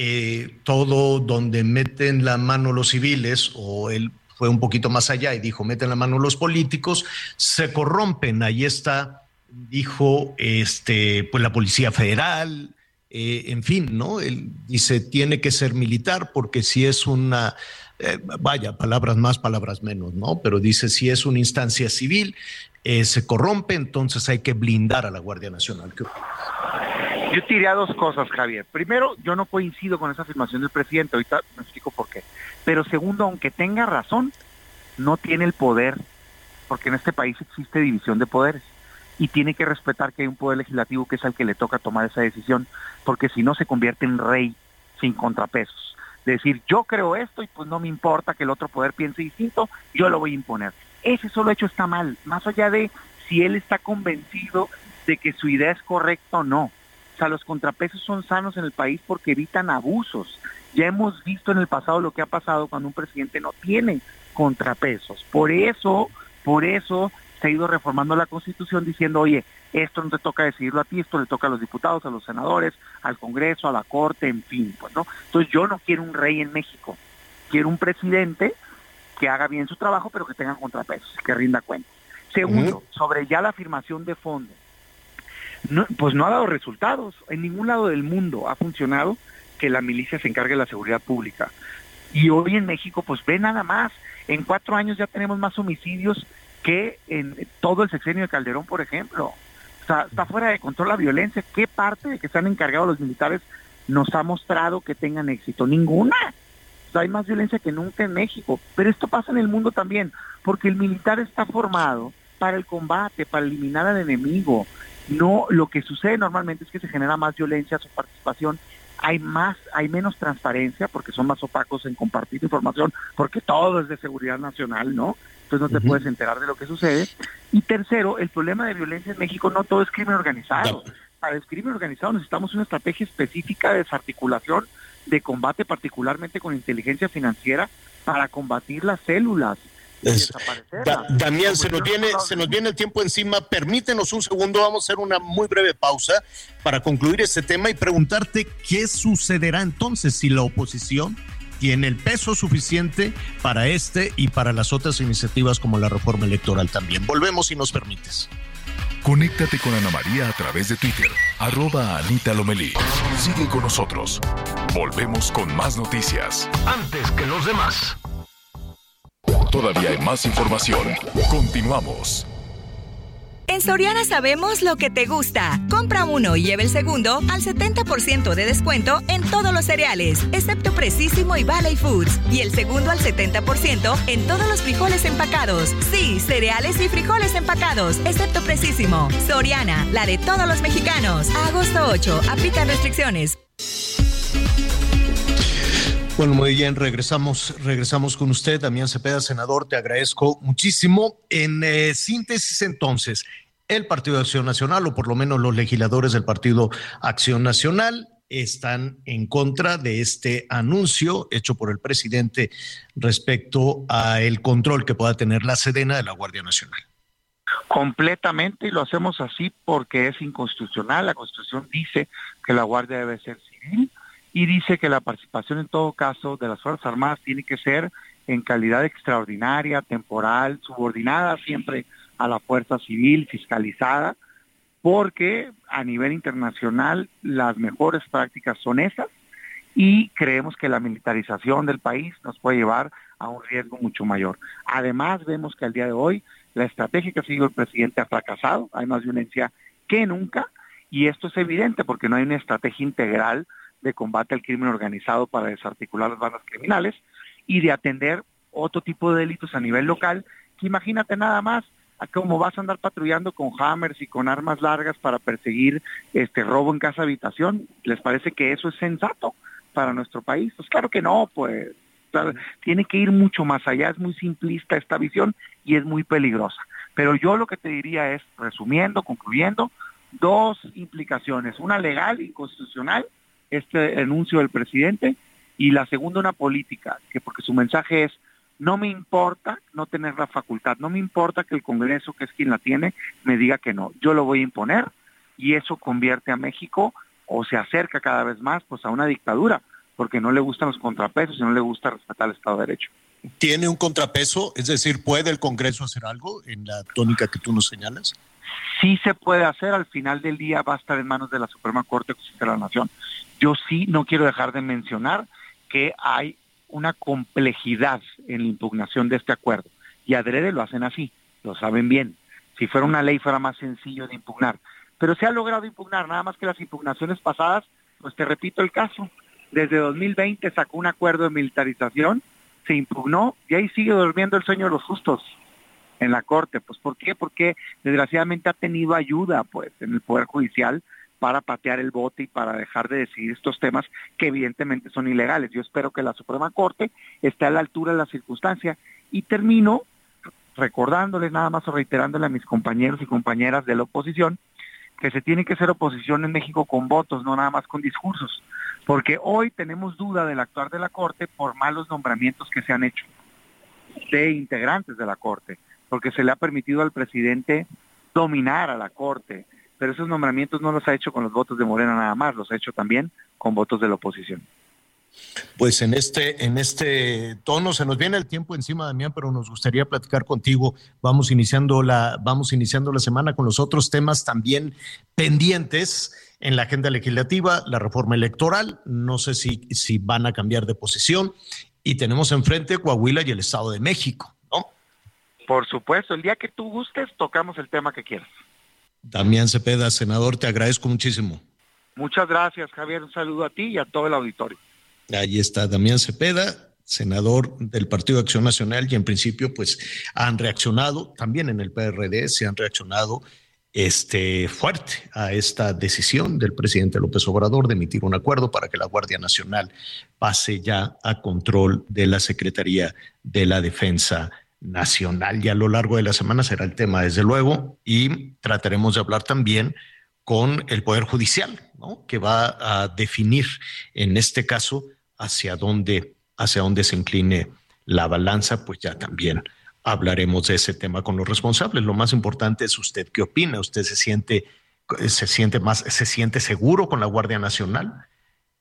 Eh, todo donde meten la mano los civiles o él fue un poquito más allá y dijo meten la mano los políticos, se corrompen. Ahí está dijo este, pues la Policía Federal, eh, en fin, ¿no? Él dice, tiene que ser militar porque si es una, eh, vaya, palabras más, palabras menos, ¿no? Pero dice, si es una instancia civil, eh, se corrompe, entonces hay que blindar a la Guardia Nacional. Yo tiré a dos cosas, Javier. Primero, yo no coincido con esa afirmación del presidente, ahorita me explico por qué. Pero segundo, aunque tenga razón, no tiene el poder, porque en este país existe división de poderes y tiene que respetar que hay un poder legislativo que es al que le toca tomar esa decisión, porque si no se convierte en rey sin contrapesos. De decir, yo creo esto y pues no me importa que el otro poder piense distinto, yo lo voy a imponer. Ese solo hecho está mal, más allá de si él está convencido de que su idea es correcta o no. O sea, los contrapesos son sanos en el país porque evitan abusos. Ya hemos visto en el pasado lo que ha pasado cuando un presidente no tiene contrapesos. Por eso, por eso se ha ido reformando la Constitución diciendo, oye, esto no te toca decidirlo a ti, esto le toca a los diputados, a los senadores, al Congreso, a la Corte, en fin, pues, ¿no? Entonces yo no quiero un rey en México, quiero un presidente que haga bien su trabajo, pero que tenga contrapesos, que rinda cuenta. Segundo, sobre ya la afirmación de fondo, pues no ha dado resultados. En ningún lado del mundo ha funcionado que la milicia se encargue de la seguridad pública. Y hoy en México, pues ve nada más, en cuatro años ya tenemos más homicidios que en todo el sexenio de Calderón, por ejemplo. Está fuera de control la violencia. ¿Qué parte de que se han encargado los militares nos ha mostrado que tengan éxito? Ninguna. Hay más violencia que nunca en México. Pero esto pasa en el mundo también, porque el militar está formado para el combate, para eliminar al enemigo. No, lo que sucede normalmente es que se genera más violencia, su participación hay más, hay menos transparencia porque son más opacos en compartir información, porque todo es de seguridad nacional, ¿no? Entonces no te puedes enterar de lo que sucede. Y tercero, el problema de violencia en México no todo es crimen organizado. Para el crimen organizado necesitamos una estrategia específica de desarticulación, de combate particularmente con inteligencia financiera para combatir las células. Damián, se nos viene, se nos viene el tiempo encima. Permítenos un segundo, vamos a hacer una muy breve pausa para concluir este tema y preguntarte qué sucederá entonces si la oposición tiene el peso suficiente para este y para las otras iniciativas como la reforma electoral también. Volvemos si nos permites. Conéctate con Ana María a través de Twitter, arroba Anita Lomelí. Sigue con nosotros. Volvemos con más noticias. Antes que los demás. Todavía hay más información. Continuamos. En Soriana sabemos lo que te gusta. Compra uno y lleve el segundo al 70% de descuento en todos los cereales, excepto Precisísimo y Valley Foods. Y el segundo al 70% en todos los frijoles empacados. Sí, cereales y frijoles empacados, excepto Precisísimo. Soriana, la de todos los mexicanos. agosto 8, aplica restricciones. Bueno, muy bien, regresamos, regresamos con usted, Damián Cepeda, senador, te agradezco muchísimo. En eh, síntesis, entonces, el Partido de Acción Nacional, o por lo menos los legisladores del Partido Acción Nacional, están en contra de este anuncio hecho por el presidente respecto a el control que pueda tener la Sedena de la Guardia Nacional. Completamente, y lo hacemos así porque es inconstitucional. La Constitución dice que la Guardia debe ser civil y dice que la participación en todo caso de las Fuerzas Armadas tiene que ser en calidad extraordinaria, temporal, subordinada siempre a la fuerza civil, fiscalizada, porque a nivel internacional las mejores prácticas son esas y creemos que la militarización del país nos puede llevar a un riesgo mucho mayor. Además, vemos que al día de hoy la estrategia que ha seguido el presidente ha fracasado, hay más violencia que nunca, y esto es evidente porque no hay una estrategia integral de combate al crimen organizado para desarticular las bandas criminales y de atender otro tipo de delitos a nivel local, que imagínate nada más, a cómo vas a andar patrullando con hammers y con armas largas para perseguir este robo en casa habitación, ¿les parece que eso es sensato para nuestro país? Pues claro que no, pues tiene que ir mucho más allá, es muy simplista esta visión y es muy peligrosa. Pero yo lo que te diría es, resumiendo, concluyendo, dos implicaciones, una legal y constitucional, este anuncio del presidente, y la segunda una política, que porque su mensaje es no me importa no tener la facultad, no me importa que el Congreso, que es quien la tiene, me diga que no. Yo lo voy a imponer y eso convierte a México o se acerca cada vez más pues a una dictadura, porque no le gustan los contrapesos y no le gusta respetar el Estado de Derecho. ¿Tiene un contrapeso? Es decir, ¿puede el Congreso hacer algo en la tónica que tú nos señalas? Sí se puede hacer, al final del día va a estar en manos de la Suprema Corte de la Nación. Yo sí no quiero dejar de mencionar que hay una complejidad en la impugnación de este acuerdo. Y adrede lo hacen así, lo saben bien. Si fuera una ley fuera más sencillo de impugnar. Pero se ha logrado impugnar, nada más que las impugnaciones pasadas, pues te repito el caso. Desde 2020 sacó un acuerdo de militarización, se impugnó y ahí sigue durmiendo el sueño de los justos en la Corte. Pues ¿por qué? Porque desgraciadamente ha tenido ayuda pues en el Poder Judicial para patear el bote y para dejar de decidir estos temas que evidentemente son ilegales. Yo espero que la Suprema Corte esté a la altura de la circunstancia. Y termino recordándoles nada más o reiterándole a mis compañeros y compañeras de la oposición que se tiene que hacer oposición en México con votos, no nada más con discursos, porque hoy tenemos duda del actuar de la Corte por malos nombramientos que se han hecho de integrantes de la Corte, porque se le ha permitido al presidente dominar a la Corte, pero esos nombramientos no los ha hecho con los votos de Morena nada más, los ha hecho también con votos de la oposición. Pues en este, en este tono se nos viene el tiempo encima, Damián, pero nos gustaría platicar contigo. Vamos iniciando la, vamos iniciando la semana con los otros temas también pendientes en la agenda legislativa, la reforma electoral. No sé si, si van a cambiar de posición. Y tenemos enfrente Coahuila y el Estado de México, ¿no? Por supuesto, el día que tú gustes, tocamos el tema que quieras. Damián Cepeda, senador, te agradezco muchísimo. Muchas gracias, Javier. Un saludo a ti y a todo el auditorio. Ahí está Damián Cepeda, senador del Partido de Acción Nacional y en principio pues han reaccionado, también en el PRD se han reaccionado este, fuerte a esta decisión del presidente López Obrador de emitir un acuerdo para que la Guardia Nacional pase ya a control de la Secretaría de la Defensa nacional. Y a lo largo de la semana será el tema, desde luego, y trataremos de hablar también con el Poder Judicial, ¿no? que va a definir en este caso hacia dónde, hacia dónde se incline la balanza, pues ya también hablaremos de ese tema con los responsables. Lo más importante es usted qué opina. ¿Usted se siente, se siente más, se siente seguro con la Guardia Nacional?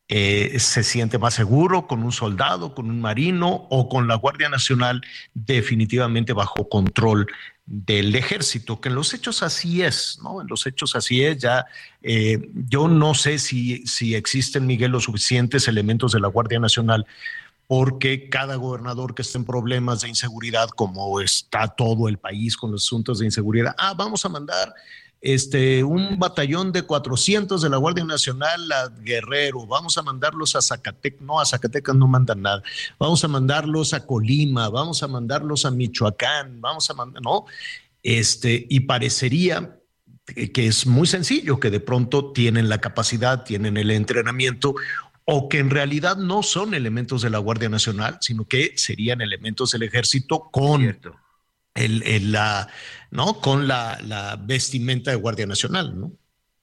Eh, se siente más seguro con un soldado, con un marino o con la Guardia Nacional definitivamente bajo control del ejército, que en los hechos así es, ¿no? En los hechos así es, ya eh, yo no sé si, si existen, Miguel, los suficientes elementos de la Guardia Nacional porque cada gobernador que esté en problemas de inseguridad, como está todo el país con los asuntos de inseguridad, ah, vamos a mandar este, un batallón de 400 de la Guardia Nacional a Guerrero, vamos a mandarlos a Zacatecas, no, a Zacatecas no mandan nada, vamos a mandarlos a Colima, vamos a mandarlos a Michoacán, vamos a mandar, no, este, y parecería que es muy sencillo, que de pronto tienen la capacidad, tienen el entrenamiento, o que en realidad no son elementos de la Guardia Nacional, sino que serían elementos del ejército con el, la, ¿no? Con la, vestimenta de Guardia Nacional, ¿no?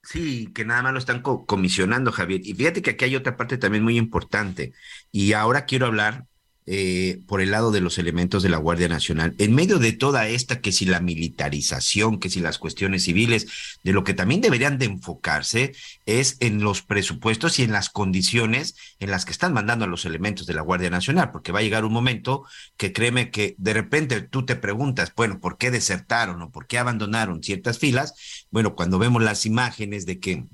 Sí, que nada más lo están comisionando, Javier. Y fíjate que aquí hay otra parte también muy importante. Y ahora quiero hablar eh, por el lado de los elementos de la Guardia Nacional, en medio de toda esta, que si la militarización, que si las cuestiones civiles, de lo que también deberían de enfocarse es en los presupuestos y en las condiciones en las que están mandando a los elementos de la Guardia Nacional, porque va a llegar un momento que créeme que de repente tú te preguntas, bueno, ¿por qué desertaron o por qué abandonaron ciertas filas? Bueno, cuando vemos las imágenes de que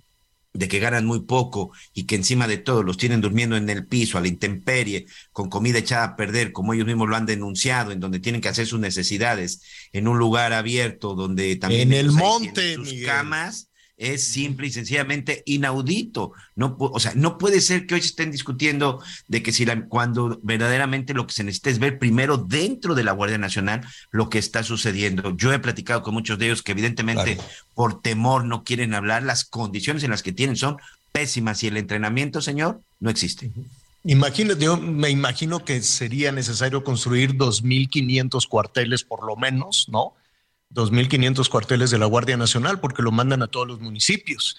de que ganan muy poco y que encima de todo los tienen durmiendo en el piso, a la intemperie, con comida echada a perder, como ellos mismos lo han denunciado, en donde tienen que hacer sus necesidades, en un lugar abierto, donde también... En el monte, sus camas, es simple y sencillamente inaudito. No, o sea, no puede ser que hoy se estén discutiendo de que si la, cuando verdaderamente lo que se necesita es ver primero dentro de la Guardia Nacional lo que está sucediendo. Yo he platicado con muchos de ellos que evidentemente por temor no quieren hablar, las condiciones en las que tienen son pésimas y el entrenamiento, señor, no existe. Imagínate, yo me imagino que sería necesario construir 2.500 cuarteles por lo menos, ¿no? 2.500 cuarteles de la Guardia Nacional porque lo mandan a todos los municipios.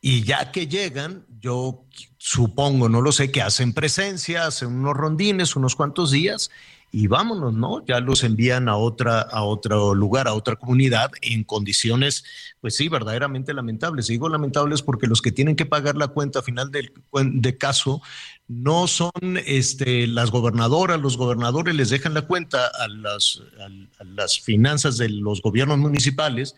Y ya que llegan, yo supongo, no lo sé, que hacen presencia, hacen unos rondines, unos cuantos días y vámonos, ¿no? Ya los envían a otra, a otro lugar, a otra comunidad en condiciones, pues sí, verdaderamente lamentables. Digo lamentables porque los que tienen que pagar la cuenta a final del de caso no son este, las gobernadoras, los gobernadores les dejan la cuenta a las, a, las finanzas de los gobiernos municipales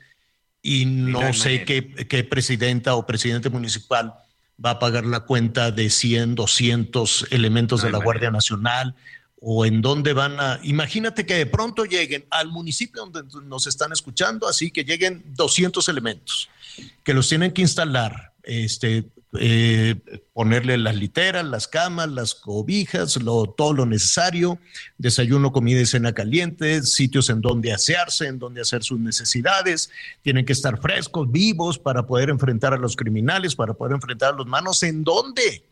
y no sé qué, qué presidenta o presidente municipal va a pagar la cuenta de 100, 200 elementos de la Guardia Nacional o en dónde van a... Imagínate que de pronto lleguen al municipio donde nos están escuchando, así que lleguen 200 elementos que los tienen que instalar, este, eh, ponerle las literas, las camas, las cobijas, lo, todo lo necesario, desayuno, comida y cena caliente, sitios en donde asearse, en donde hacer sus necesidades, tienen que estar frescos, vivos para poder enfrentar a los criminales, para poder enfrentar a los manos, ¿en dónde?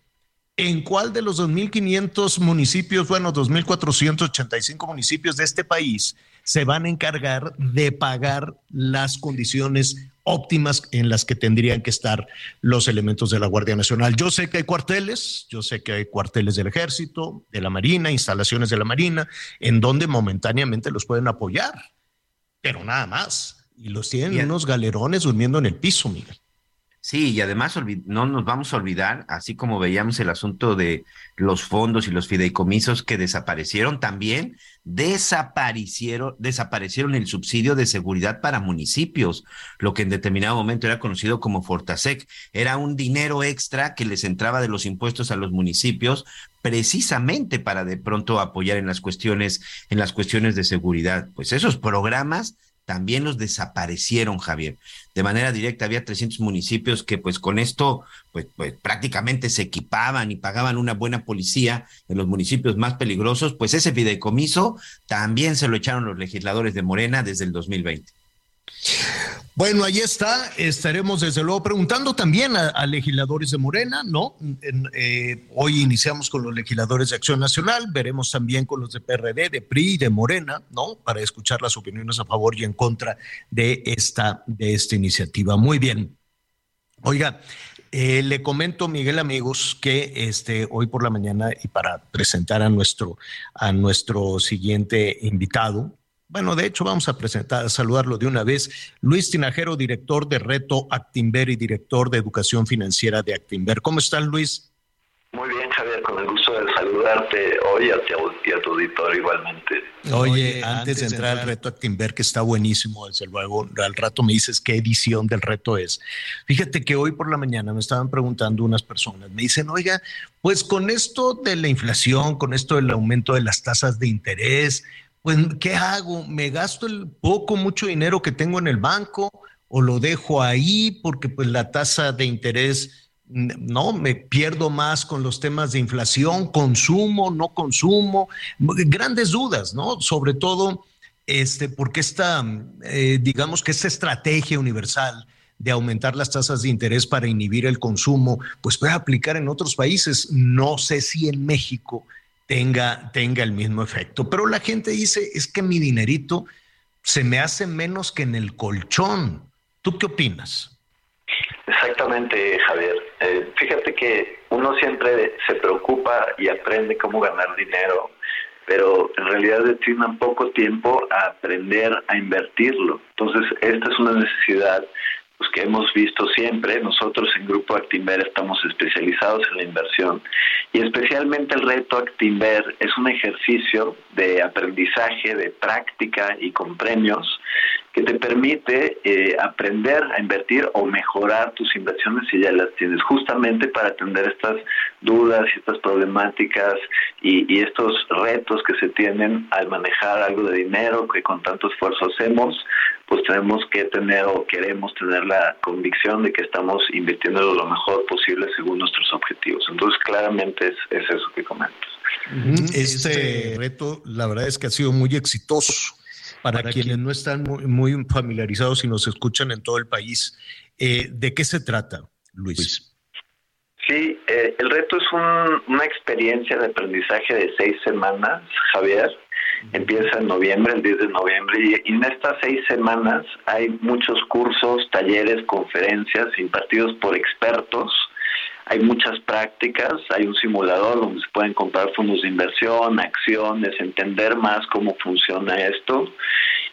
¿En cuál de los 2.500 municipios, bueno, 2.485 municipios de este país se van a encargar de pagar las condiciones óptimas en las que tendrían que estar los elementos de la Guardia Nacional? Yo sé que hay cuarteles, yo sé que hay cuarteles del Ejército, de la Marina, instalaciones de la Marina, en donde momentáneamente los pueden apoyar, pero nada más. Y los tienen unos galerones durmiendo en el piso, Miguel. Sí, y además no nos vamos a olvidar, así como veíamos el asunto de los fondos y los fideicomisos que desaparecieron, también desaparecieron, desaparecieron el subsidio de seguridad para municipios, lo que en determinado momento era conocido como Fortasec. Era un dinero extra que les entraba de los impuestos a los municipios precisamente para de pronto apoyar en las cuestiones, en las cuestiones de seguridad. Pues esos programas también los desaparecieron, Javier. De manera directa había 300 municipios que pues con esto pues, pues, prácticamente se equipaban y pagaban una buena policía en los municipios más peligrosos, pues ese fideicomiso también se lo echaron los legisladores de Morena desde el 2020. Bueno, ahí está. Estaremos desde luego preguntando también a, legisladores de Morena, ¿no? Eh, hoy iniciamos con los legisladores de Acción Nacional, veremos también con los de PRD, de PRI y de Morena, ¿no? Para escuchar las opiniones a favor y en contra de esta, de esta iniciativa. Muy bien. Oiga, eh, le comento, Miguel, amigos, que este, hoy por la mañana y para presentar a nuestro, a nuestro siguiente invitado, bueno, de hecho, vamos a presentar, a saludarlo de una vez. Luis Tinajero, director de Reto Actimber y director de Educación Financiera de Actimber. ¿Cómo estás, Luis? Muy bien, Javier, con el gusto de saludarte hoy a y a tu auditorio igualmente. Oye, antes de entrar al reto Actimber, que está buenísimo, desde luego, al rato me dices qué edición del reto es. Fíjate que hoy por la mañana me estaban preguntando unas personas, me dicen, oiga, pues con esto de la inflación, con esto del aumento de las tasas de interés, pues, ¿qué hago? ¿Me gasto el poco, mucho dinero que tengo en el banco o lo dejo ahí porque pues la tasa de interés, no, me pierdo más con los temas de inflación, consumo, no consumo, grandes dudas, ¿no? Sobre todo, este, porque esta, eh, digamos que esta estrategia universal de aumentar las tasas de interés para inhibir el consumo, pues puede aplicar en otros países. No sé si en México tenga, tenga el mismo efecto. Pero la gente dice, es que mi dinerito se me hace menos que en el colchón. ¿Tú qué opinas? Exactamente, Javier. Eh, fíjate que uno siempre se preocupa y aprende cómo ganar dinero, pero en realidad destina poco tiempo a aprender a invertirlo. Entonces, esta es una necesidad pues, que hemos visto siempre. Nosotros en Grupo Actimber estamos especializados en la inversión y especialmente el reto Actimber es un ejercicio de aprendizaje, de práctica y con premios que te permite eh, aprender a invertir o mejorar tus inversiones si ya las tienes, justamente para atender estas dudas y estas problemáticas y estos retos que se tienen al manejar algo de dinero que con tanto esfuerzo hacemos, pues tenemos que tener o queremos tener la convicción de que estamos invirtiendo lo mejor posible según nuestros objetivos. Entonces, claramente es, es eso que comentas. Este reto, la verdad es que ha sido muy exitoso para, quienes no están muy, familiarizados y nos escuchan en todo el país. Eh, ¿De qué se trata, Luis? Sí, eh, el reto es una experiencia de aprendizaje de seis semanas, Javier. Empieza en noviembre, el 10 de noviembre, y en estas seis semanas hay muchos cursos, talleres, conferencias impartidos por expertos hay muchas prácticas, hay un simulador donde se pueden comprar fondos de inversión, acciones, entender más cómo funciona esto.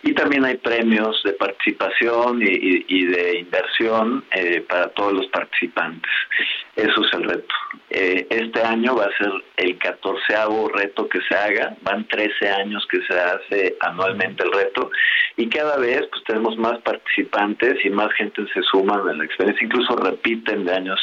Y también hay premios de participación y, de inversión eh, para todos los participantes. Eso es el reto. Eh, este año va a ser el catorceavo reto que se haga. Van 13 años que se hace anualmente el reto. Y cada vez pues tenemos más participantes y más gente se suma a la experiencia. Incluso repiten de años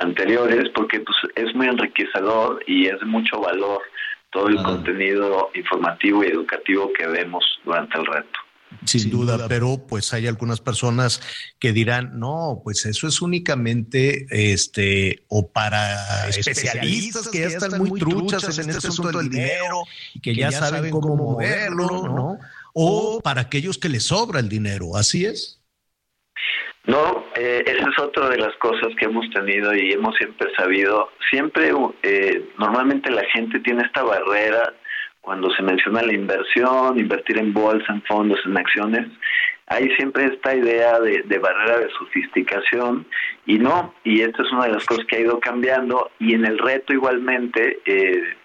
anteriores porque pues, es muy enriquecedor y es de mucho valor todo el contenido informativo y educativo que vemos durante el reto. Sin duda, pero pues hay algunas personas que dirán, no, pues eso es únicamente este o para especialistas que ya están muy truchas en este asunto del dinero y que ya saben cómo moverlo, ¿no? O para aquellos que les sobra el dinero, ¿así es? No, eh, esa es otra de las cosas que hemos tenido y hemos siempre sabido. Siempre, eh, normalmente la gente tiene esta barrera cuando se menciona la inversión, invertir en bolsa, en fondos, en acciones. Hay siempre esta idea de, de barrera de sofisticación y no, y esta es una de las cosas que ha ido cambiando y en el reto igualmente eh,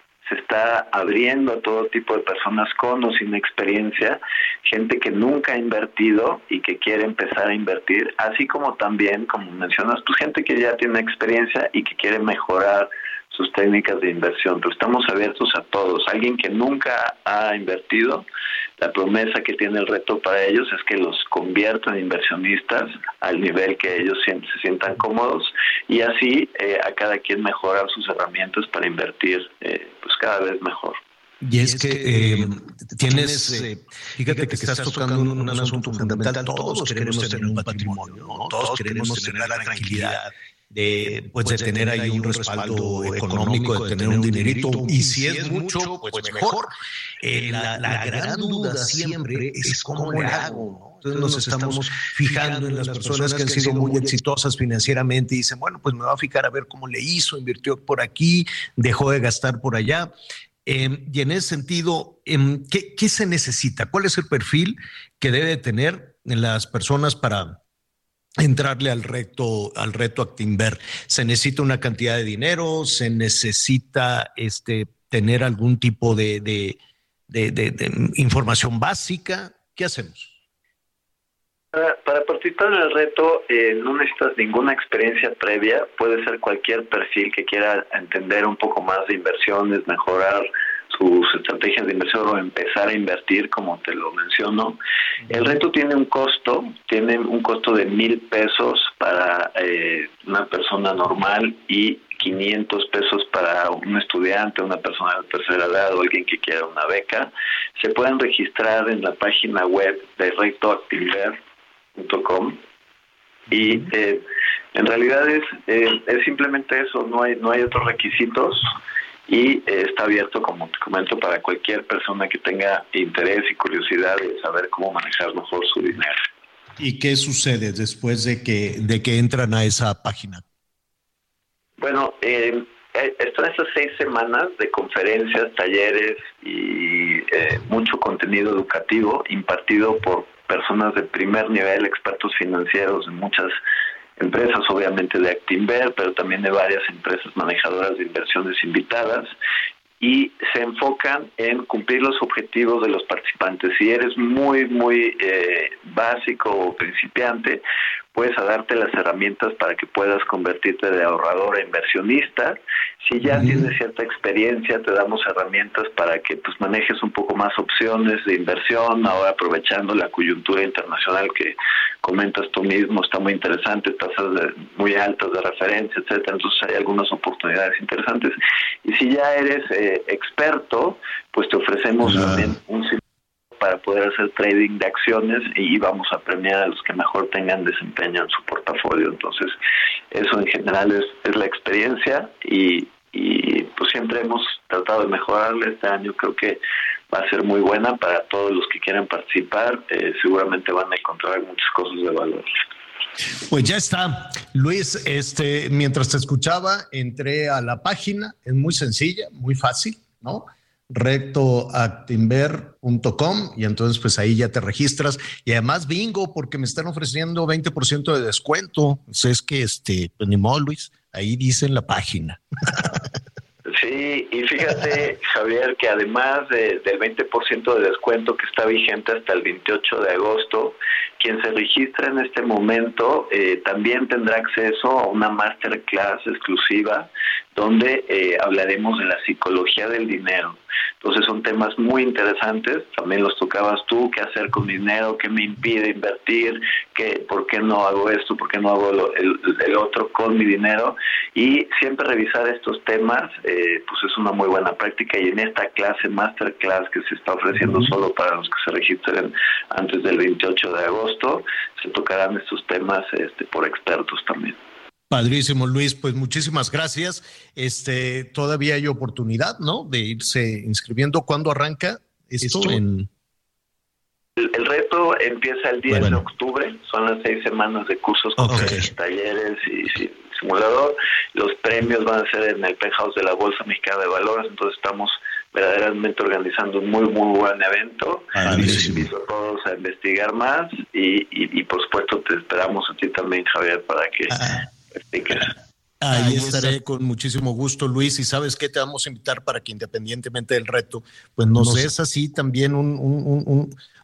está abriendo a todo tipo de personas con o sin experiencia, gente que nunca ha invertido y que quiere empezar a invertir, así como también, como mencionas, pues gente que ya tiene experiencia y que quiere mejorar sus técnicas de inversión, pero estamos abiertos a todos. Alguien que nunca ha invertido, la promesa que tiene el reto para ellos es que los conviertan en inversionistas al nivel que ellos se sientan cómodos y así eh, a cada quien mejorar sus herramientas para invertir eh, pues cada vez mejor. Y es que eh, tienes, fíjate que estás tocando un, asunto fundamental, todos queremos tener un patrimonio, todos queremos tener la tranquilidad de, pues, de tener ahí un respaldo económico, de tener un dinerito, y si es mucho, pues, mejor. Eh, la, la, gran duda siempre es cómo le hago. Entonces nos estamos fijando en las personas que han sido muy exitosas financieramente y dicen, bueno, pues me voy a fijar a ver cómo le hizo, invirtió por aquí, dejó de gastar por allá. Em, y en ese sentido, em, ¿qué, ¿qué se necesita? ¿Cuál es el perfil que debe tener las personas para entrarle al reto, al reto Actinver. Se necesita una cantidad de dinero, se necesita este, tener algún tipo de, información básica. ¿Qué hacemos? Para, participar en el reto eh, no necesitas ninguna experiencia previa, puede ser cualquier perfil que quiera entender un poco más de inversiones, mejorar sus estrategias de inversión o empezar a invertir, como te lo menciono. El reto tiene un costo, tiene un costo de mil pesos para eh, una persona normal y 500 pesos para un estudiante, una persona de tercera edad o alguien que quiera una beca. Se pueden registrar en la página web de retoactiver.com y eh, en realidad es, eh, es simplemente eso, no hay, no hay otros requisitos y eh, está abierto, como te comento, para cualquier persona que tenga interés y curiosidad de saber cómo manejar mejor su dinero. ¿Y qué sucede después de que, de que entran a esa página? Bueno, eh, eh están estas seis semanas de conferencias, talleres y eh, mucho contenido educativo impartido por personas de primer nivel, expertos financieros de muchas empresas obviamente de Actinver, pero también de varias empresas manejadoras de inversiones invitadas y se enfocan en cumplir los objetivos de los participantes. Si eres muy, muy eh, básico o principiante, puedes a darte las herramientas para que puedas convertirte de ahorrador a inversionista. Si ya tienes cierta experiencia, te damos herramientas para que pues manejes un poco más opciones de inversión, ahora aprovechando la coyuntura internacional que comentas tú mismo, está muy interesante, tasas muy altas de referencia, etcétera, entonces hay algunas oportunidades interesantes. Y si ya eres eh, experto, pues te ofrecemos también un para poder hacer trading de acciones y vamos a premiar a los que mejor tengan desempeño en su portafolio. Entonces, eso en general es, es la experiencia y, pues siempre hemos tratado de mejorarle. Este año creo que va a ser muy buena para todos los que quieran participar. Eh, seguramente van a encontrar muchas cosas de valor. Pues ya está, Luis. Este, mientras te escuchaba, entré a la página. Es muy sencilla, muy fácil, ¿no? rectoactimber.com y entonces pues ahí ya te registras y además bingo porque me están ofreciendo 20% de descuento. Pues es que este, pues ni modo, Luis, ahí dice en la página. Sí, y fíjate, Javier, que además del 20% de descuento que está vigente hasta el 28 de agosto, quien se registra en este momento eh, también tendrá acceso a una masterclass exclusiva donde eh, hablaremos de la psicología del dinero. Entonces son temas muy interesantes, también los tocabas tú, qué hacer con dinero, qué me impide invertir, qué, por qué no hago esto, por qué no hago el, otro con mi dinero. Y siempre revisar estos temas, eh, pues es una muy buena práctica y en esta clase, masterclass que se está ofreciendo solo para los que se registren antes del 28 de agosto, se tocarán estos temas este, por expertos también. Padrísimo, Luis. Pues muchísimas gracias. Este, todavía hay oportunidad, ¿no? De irse inscribiendo. ¿Cuándo arranca esto? En... El, reto empieza el 10 de octubre. Son las seis semanas de cursos, con talleres y, simulador. Los premios van a ser en el penthouse de la Bolsa Mexicana de Valores. Entonces estamos verdaderamente organizando un muy, muy buen evento. Les invito a todos a investigar más y, y, por supuesto te esperamos a ti también, Javier, para que ah. Ahí estaré con muchísimo gusto, Luis. Y sabes qué te vamos a invitar para que independientemente del reto, pues nos des así también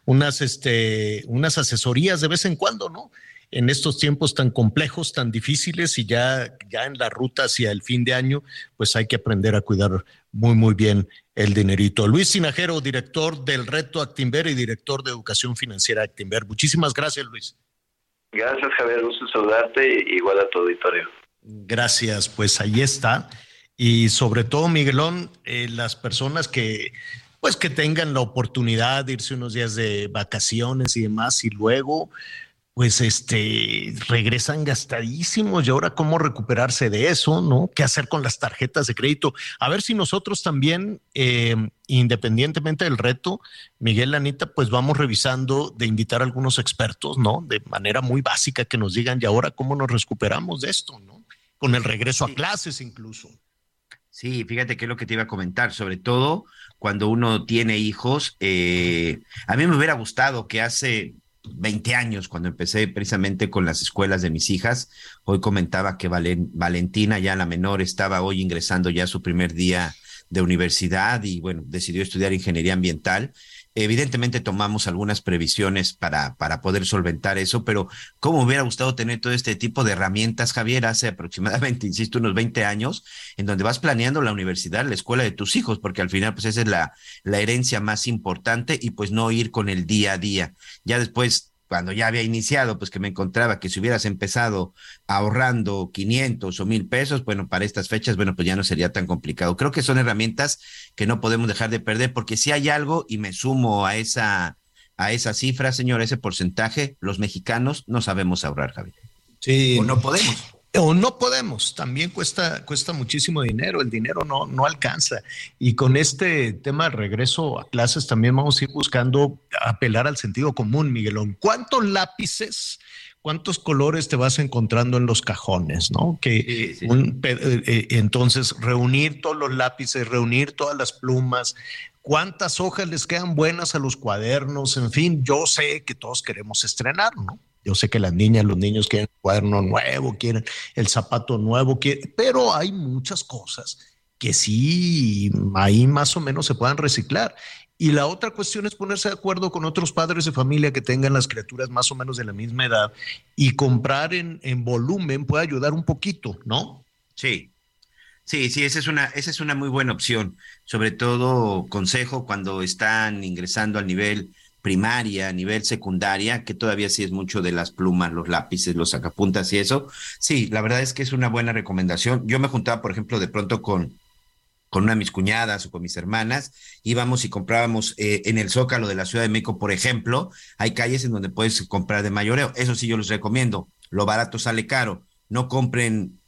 unas, este, unas asesorías de vez en cuando, ¿no? En estos tiempos tan complejos, tan difíciles y ya, ya en la ruta hacia el fin de año, pues hay que aprender a cuidar muy, muy bien el dinerito. Luis Sinajero, director del Reto Actimber y director de Educación Financiera Actimber. Muchísimas gracias, Luis. Gracias, Javier. Gusto saludarte, igual a tu auditorio. Gracias, pues ahí está. Y sobre todo, Miguelón, eh, las personas que, pues que tengan la oportunidad de irse unos días de vacaciones y demás, y luego pues este regresan gastadísimos y ahora cómo recuperarse de eso, ¿no? ¿Qué hacer con las tarjetas de crédito? A ver si nosotros también, eh, independientemente del reto, Miguel Anita, pues vamos revisando de invitar a algunos expertos, ¿no? De manera muy básica que nos digan y ahora cómo nos recuperamos de esto, ¿no? Con el regreso a clases incluso. Sí, fíjate que es lo que te iba a comentar, sobre todo cuando uno tiene hijos. Eh, a mí me hubiera gustado que hace 20 años, cuando empecé precisamente con las escuelas de mis hijas. Hoy comentaba que Valentina, ya la menor, estaba hoy ingresando ya su primer día de universidad y bueno, decidió estudiar ingeniería ambiental. Evidentemente tomamos algunas previsiones para, para poder solventar eso, pero ¿cómo hubiera gustado tener todo este tipo de herramientas, Javier, hace aproximadamente, insisto, unos 20 años, en donde vas planeando la universidad, la escuela de tus hijos, porque al final, pues esa es la, la herencia más importante y pues no ir con el día a día. Ya después cuando ya había iniciado, pues que me encontraba que si hubieras empezado ahorrando 500 o 1000 pesos, bueno, para estas fechas, bueno, pues ya no sería tan complicado. Creo que son herramientas que no podemos dejar de perder, porque si hay algo, y me sumo a esa, a esa cifra, señor, ese porcentaje, los mexicanos no sabemos ahorrar, Javier. Sí. O no podemos o no podemos, también cuesta, cuesta muchísimo dinero, el dinero no, no alcanza. Y con este tema de regreso a clases también vamos a ir buscando apelar al sentido común, Miguelón. ¿Cuántos lápices, cuántos colores te vas encontrando en los cajones, no? Que eh, eh, entonces reunir todos los lápices, reunir todas las plumas, cuántas hojas les quedan buenas a los cuadernos, en fin, yo sé que todos queremos estrenar, ¿no? Yo sé que las niñas, los niños quieren el cuaderno nuevo, quieren el zapato nuevo, pero hay muchas cosas que sí, ahí más o menos se puedan reciclar. Y la otra cuestión es ponerse de acuerdo con otros padres de familia que tengan las criaturas más o menos de la misma edad y comprar en, en volumen puede ayudar un poquito, ¿no? Sí, Sí, sí, esa es una, esa es una muy buena opción. Sobre todo, consejo cuando están ingresando al nivel primaria, a nivel secundaria, que todavía sí es mucho de las plumas, los lápices, los sacapuntas y eso. Sí, la verdad es que es una buena recomendación. Yo me juntaba, por ejemplo, de pronto con, con una de mis cuñadas o con mis hermanas, íbamos y comprábamos eh, en el Zócalo de la Ciudad de México, por ejemplo, hay calles en donde puedes comprar de mayoreo. Eso sí, yo les recomiendo. Lo barato sale caro. No compren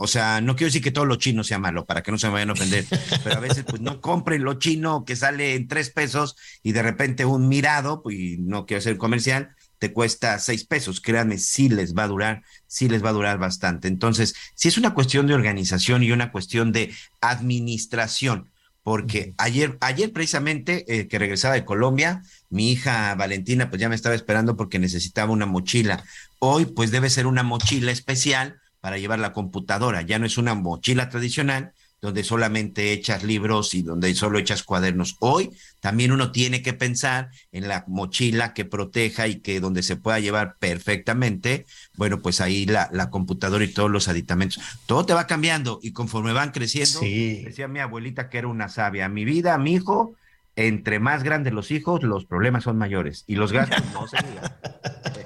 o sea, no quiero decir que todo lo chino sea malo, para que no se me vayan a ofender, pero a veces pues no compren lo chino que sale en tres pesos y de repente un mirado, pues, y no quiero ser comercial, te cuesta seis pesos. Créanme, sí les va a durar, sí les va a durar bastante. Entonces, sí es una cuestión de organización y una cuestión de administración, porque ayer, ayer precisamente eh, que regresaba de Colombia, mi hija Valentina pues ya me estaba esperando porque necesitaba una mochila. Hoy pues debe ser una mochila especial para llevar la computadora. Ya no es una mochila tradicional donde solamente echas libros y donde solo echas cuadernos. Hoy también uno tiene que pensar en la mochila que proteja y que donde se pueda llevar perfectamente, bueno, pues ahí la, la computadora y todos los aditamentos. Todo te va cambiando y conforme van creciendo, decía mi abuelita que era una sabia, mi vida, mi hijo, entre más grandes los hijos, los problemas son mayores y los gastos no se digan.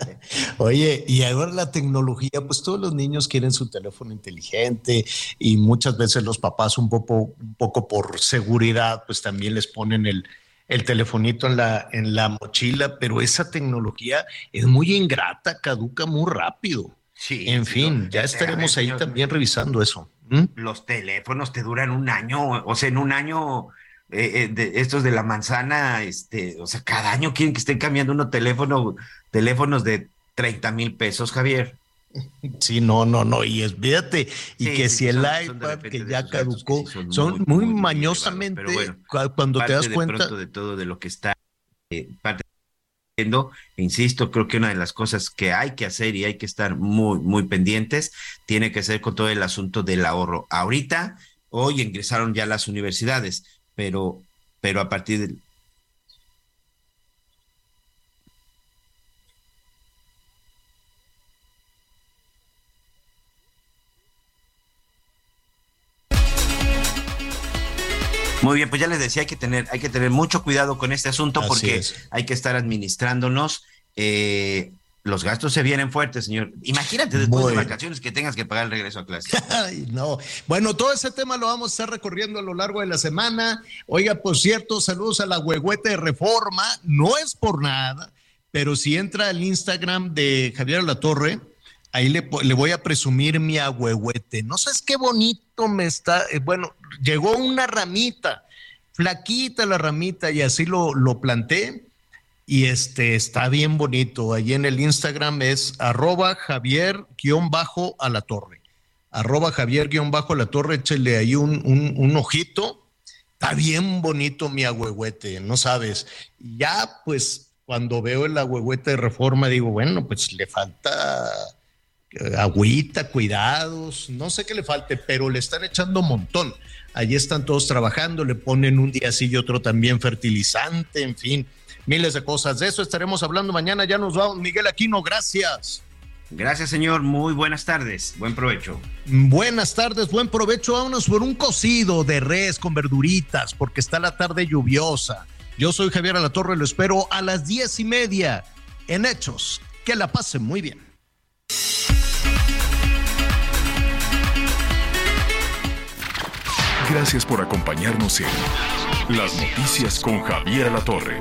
Oye, y ahora la tecnología, pues todos los niños quieren su teléfono inteligente y muchas veces los papás un poco, un poco por seguridad, pues también les ponen el, el telefonito en la, en la mochila, pero esa tecnología es muy ingrata, caduca muy rápido. Sí, en fin, ya estaremos ahí también revisando eso. Los teléfonos te duran un año, o sea, en un año eh, eh, de estos de la manzana, este, o sea, cada año quieren que estén cambiando unos teléfono, teléfonos de 30 mil pesos, Javier. Sí, no, no, no, y es, fíjate, y que si el iPad que ya caducó, son, muy, mañosamente, cuando te das cuenta. De, todo de lo que está eh, insisto, creo que una de las cosas que hay que hacer y hay que estar muy, muy pendientes, tiene que ser con todo el asunto del ahorro. Ahorita, hoy ingresaron ya las universidades, pero, pero a partir del... Muy bien, pues ya les decía, hay que tener, hay que tener mucho cuidado con este asunto porque hay que estar administrándonos. Eh, los gastos se vienen fuertes, señor. Imagínate después de vacaciones que tengas que pagar el regreso a clase. Ay, no. Bueno, todo ese tema lo vamos a estar recorriendo a lo largo de la semana. Oiga, por cierto, saludos a la huehuete de Reforma. No es por nada, pero si entra al Instagram de Javier La Torre, ahí le, voy a presumir mi agüehuete. No sabes qué bonito me está. Eh, bueno, llegó una ramita, flaquita la ramita, y así lo, lo planté y este está bien bonito. Allí en el Instagram es arroba Javier bajo a la torre. Arroba Javier bajo a la torre, échale ahí un, un, ojito. Está bien bonito mi agüehuete, no sabes. Ya pues cuando veo el agüehuete de reforma digo, bueno, pues le falta eh, agüita, cuidados, no sé qué le falte, pero le están echando un montón. Allí están todos trabajando, le ponen un día así y otro también fertilizante, en fin miles de cosas. De eso estaremos hablando mañana. Ya nos vamos. Miguel Aquino, gracias. Gracias, señor. Muy buenas tardes. Buen provecho. Buenas tardes, buen provecho. Vámonos por un cocido de res con verduritas, porque está la tarde lluviosa. Yo soy Javier Alatorre, lo espero a las diez y media en Hechos. Que la pasen muy bien. Gracias por acompañarnos en Las Noticias con Javier Alatorre.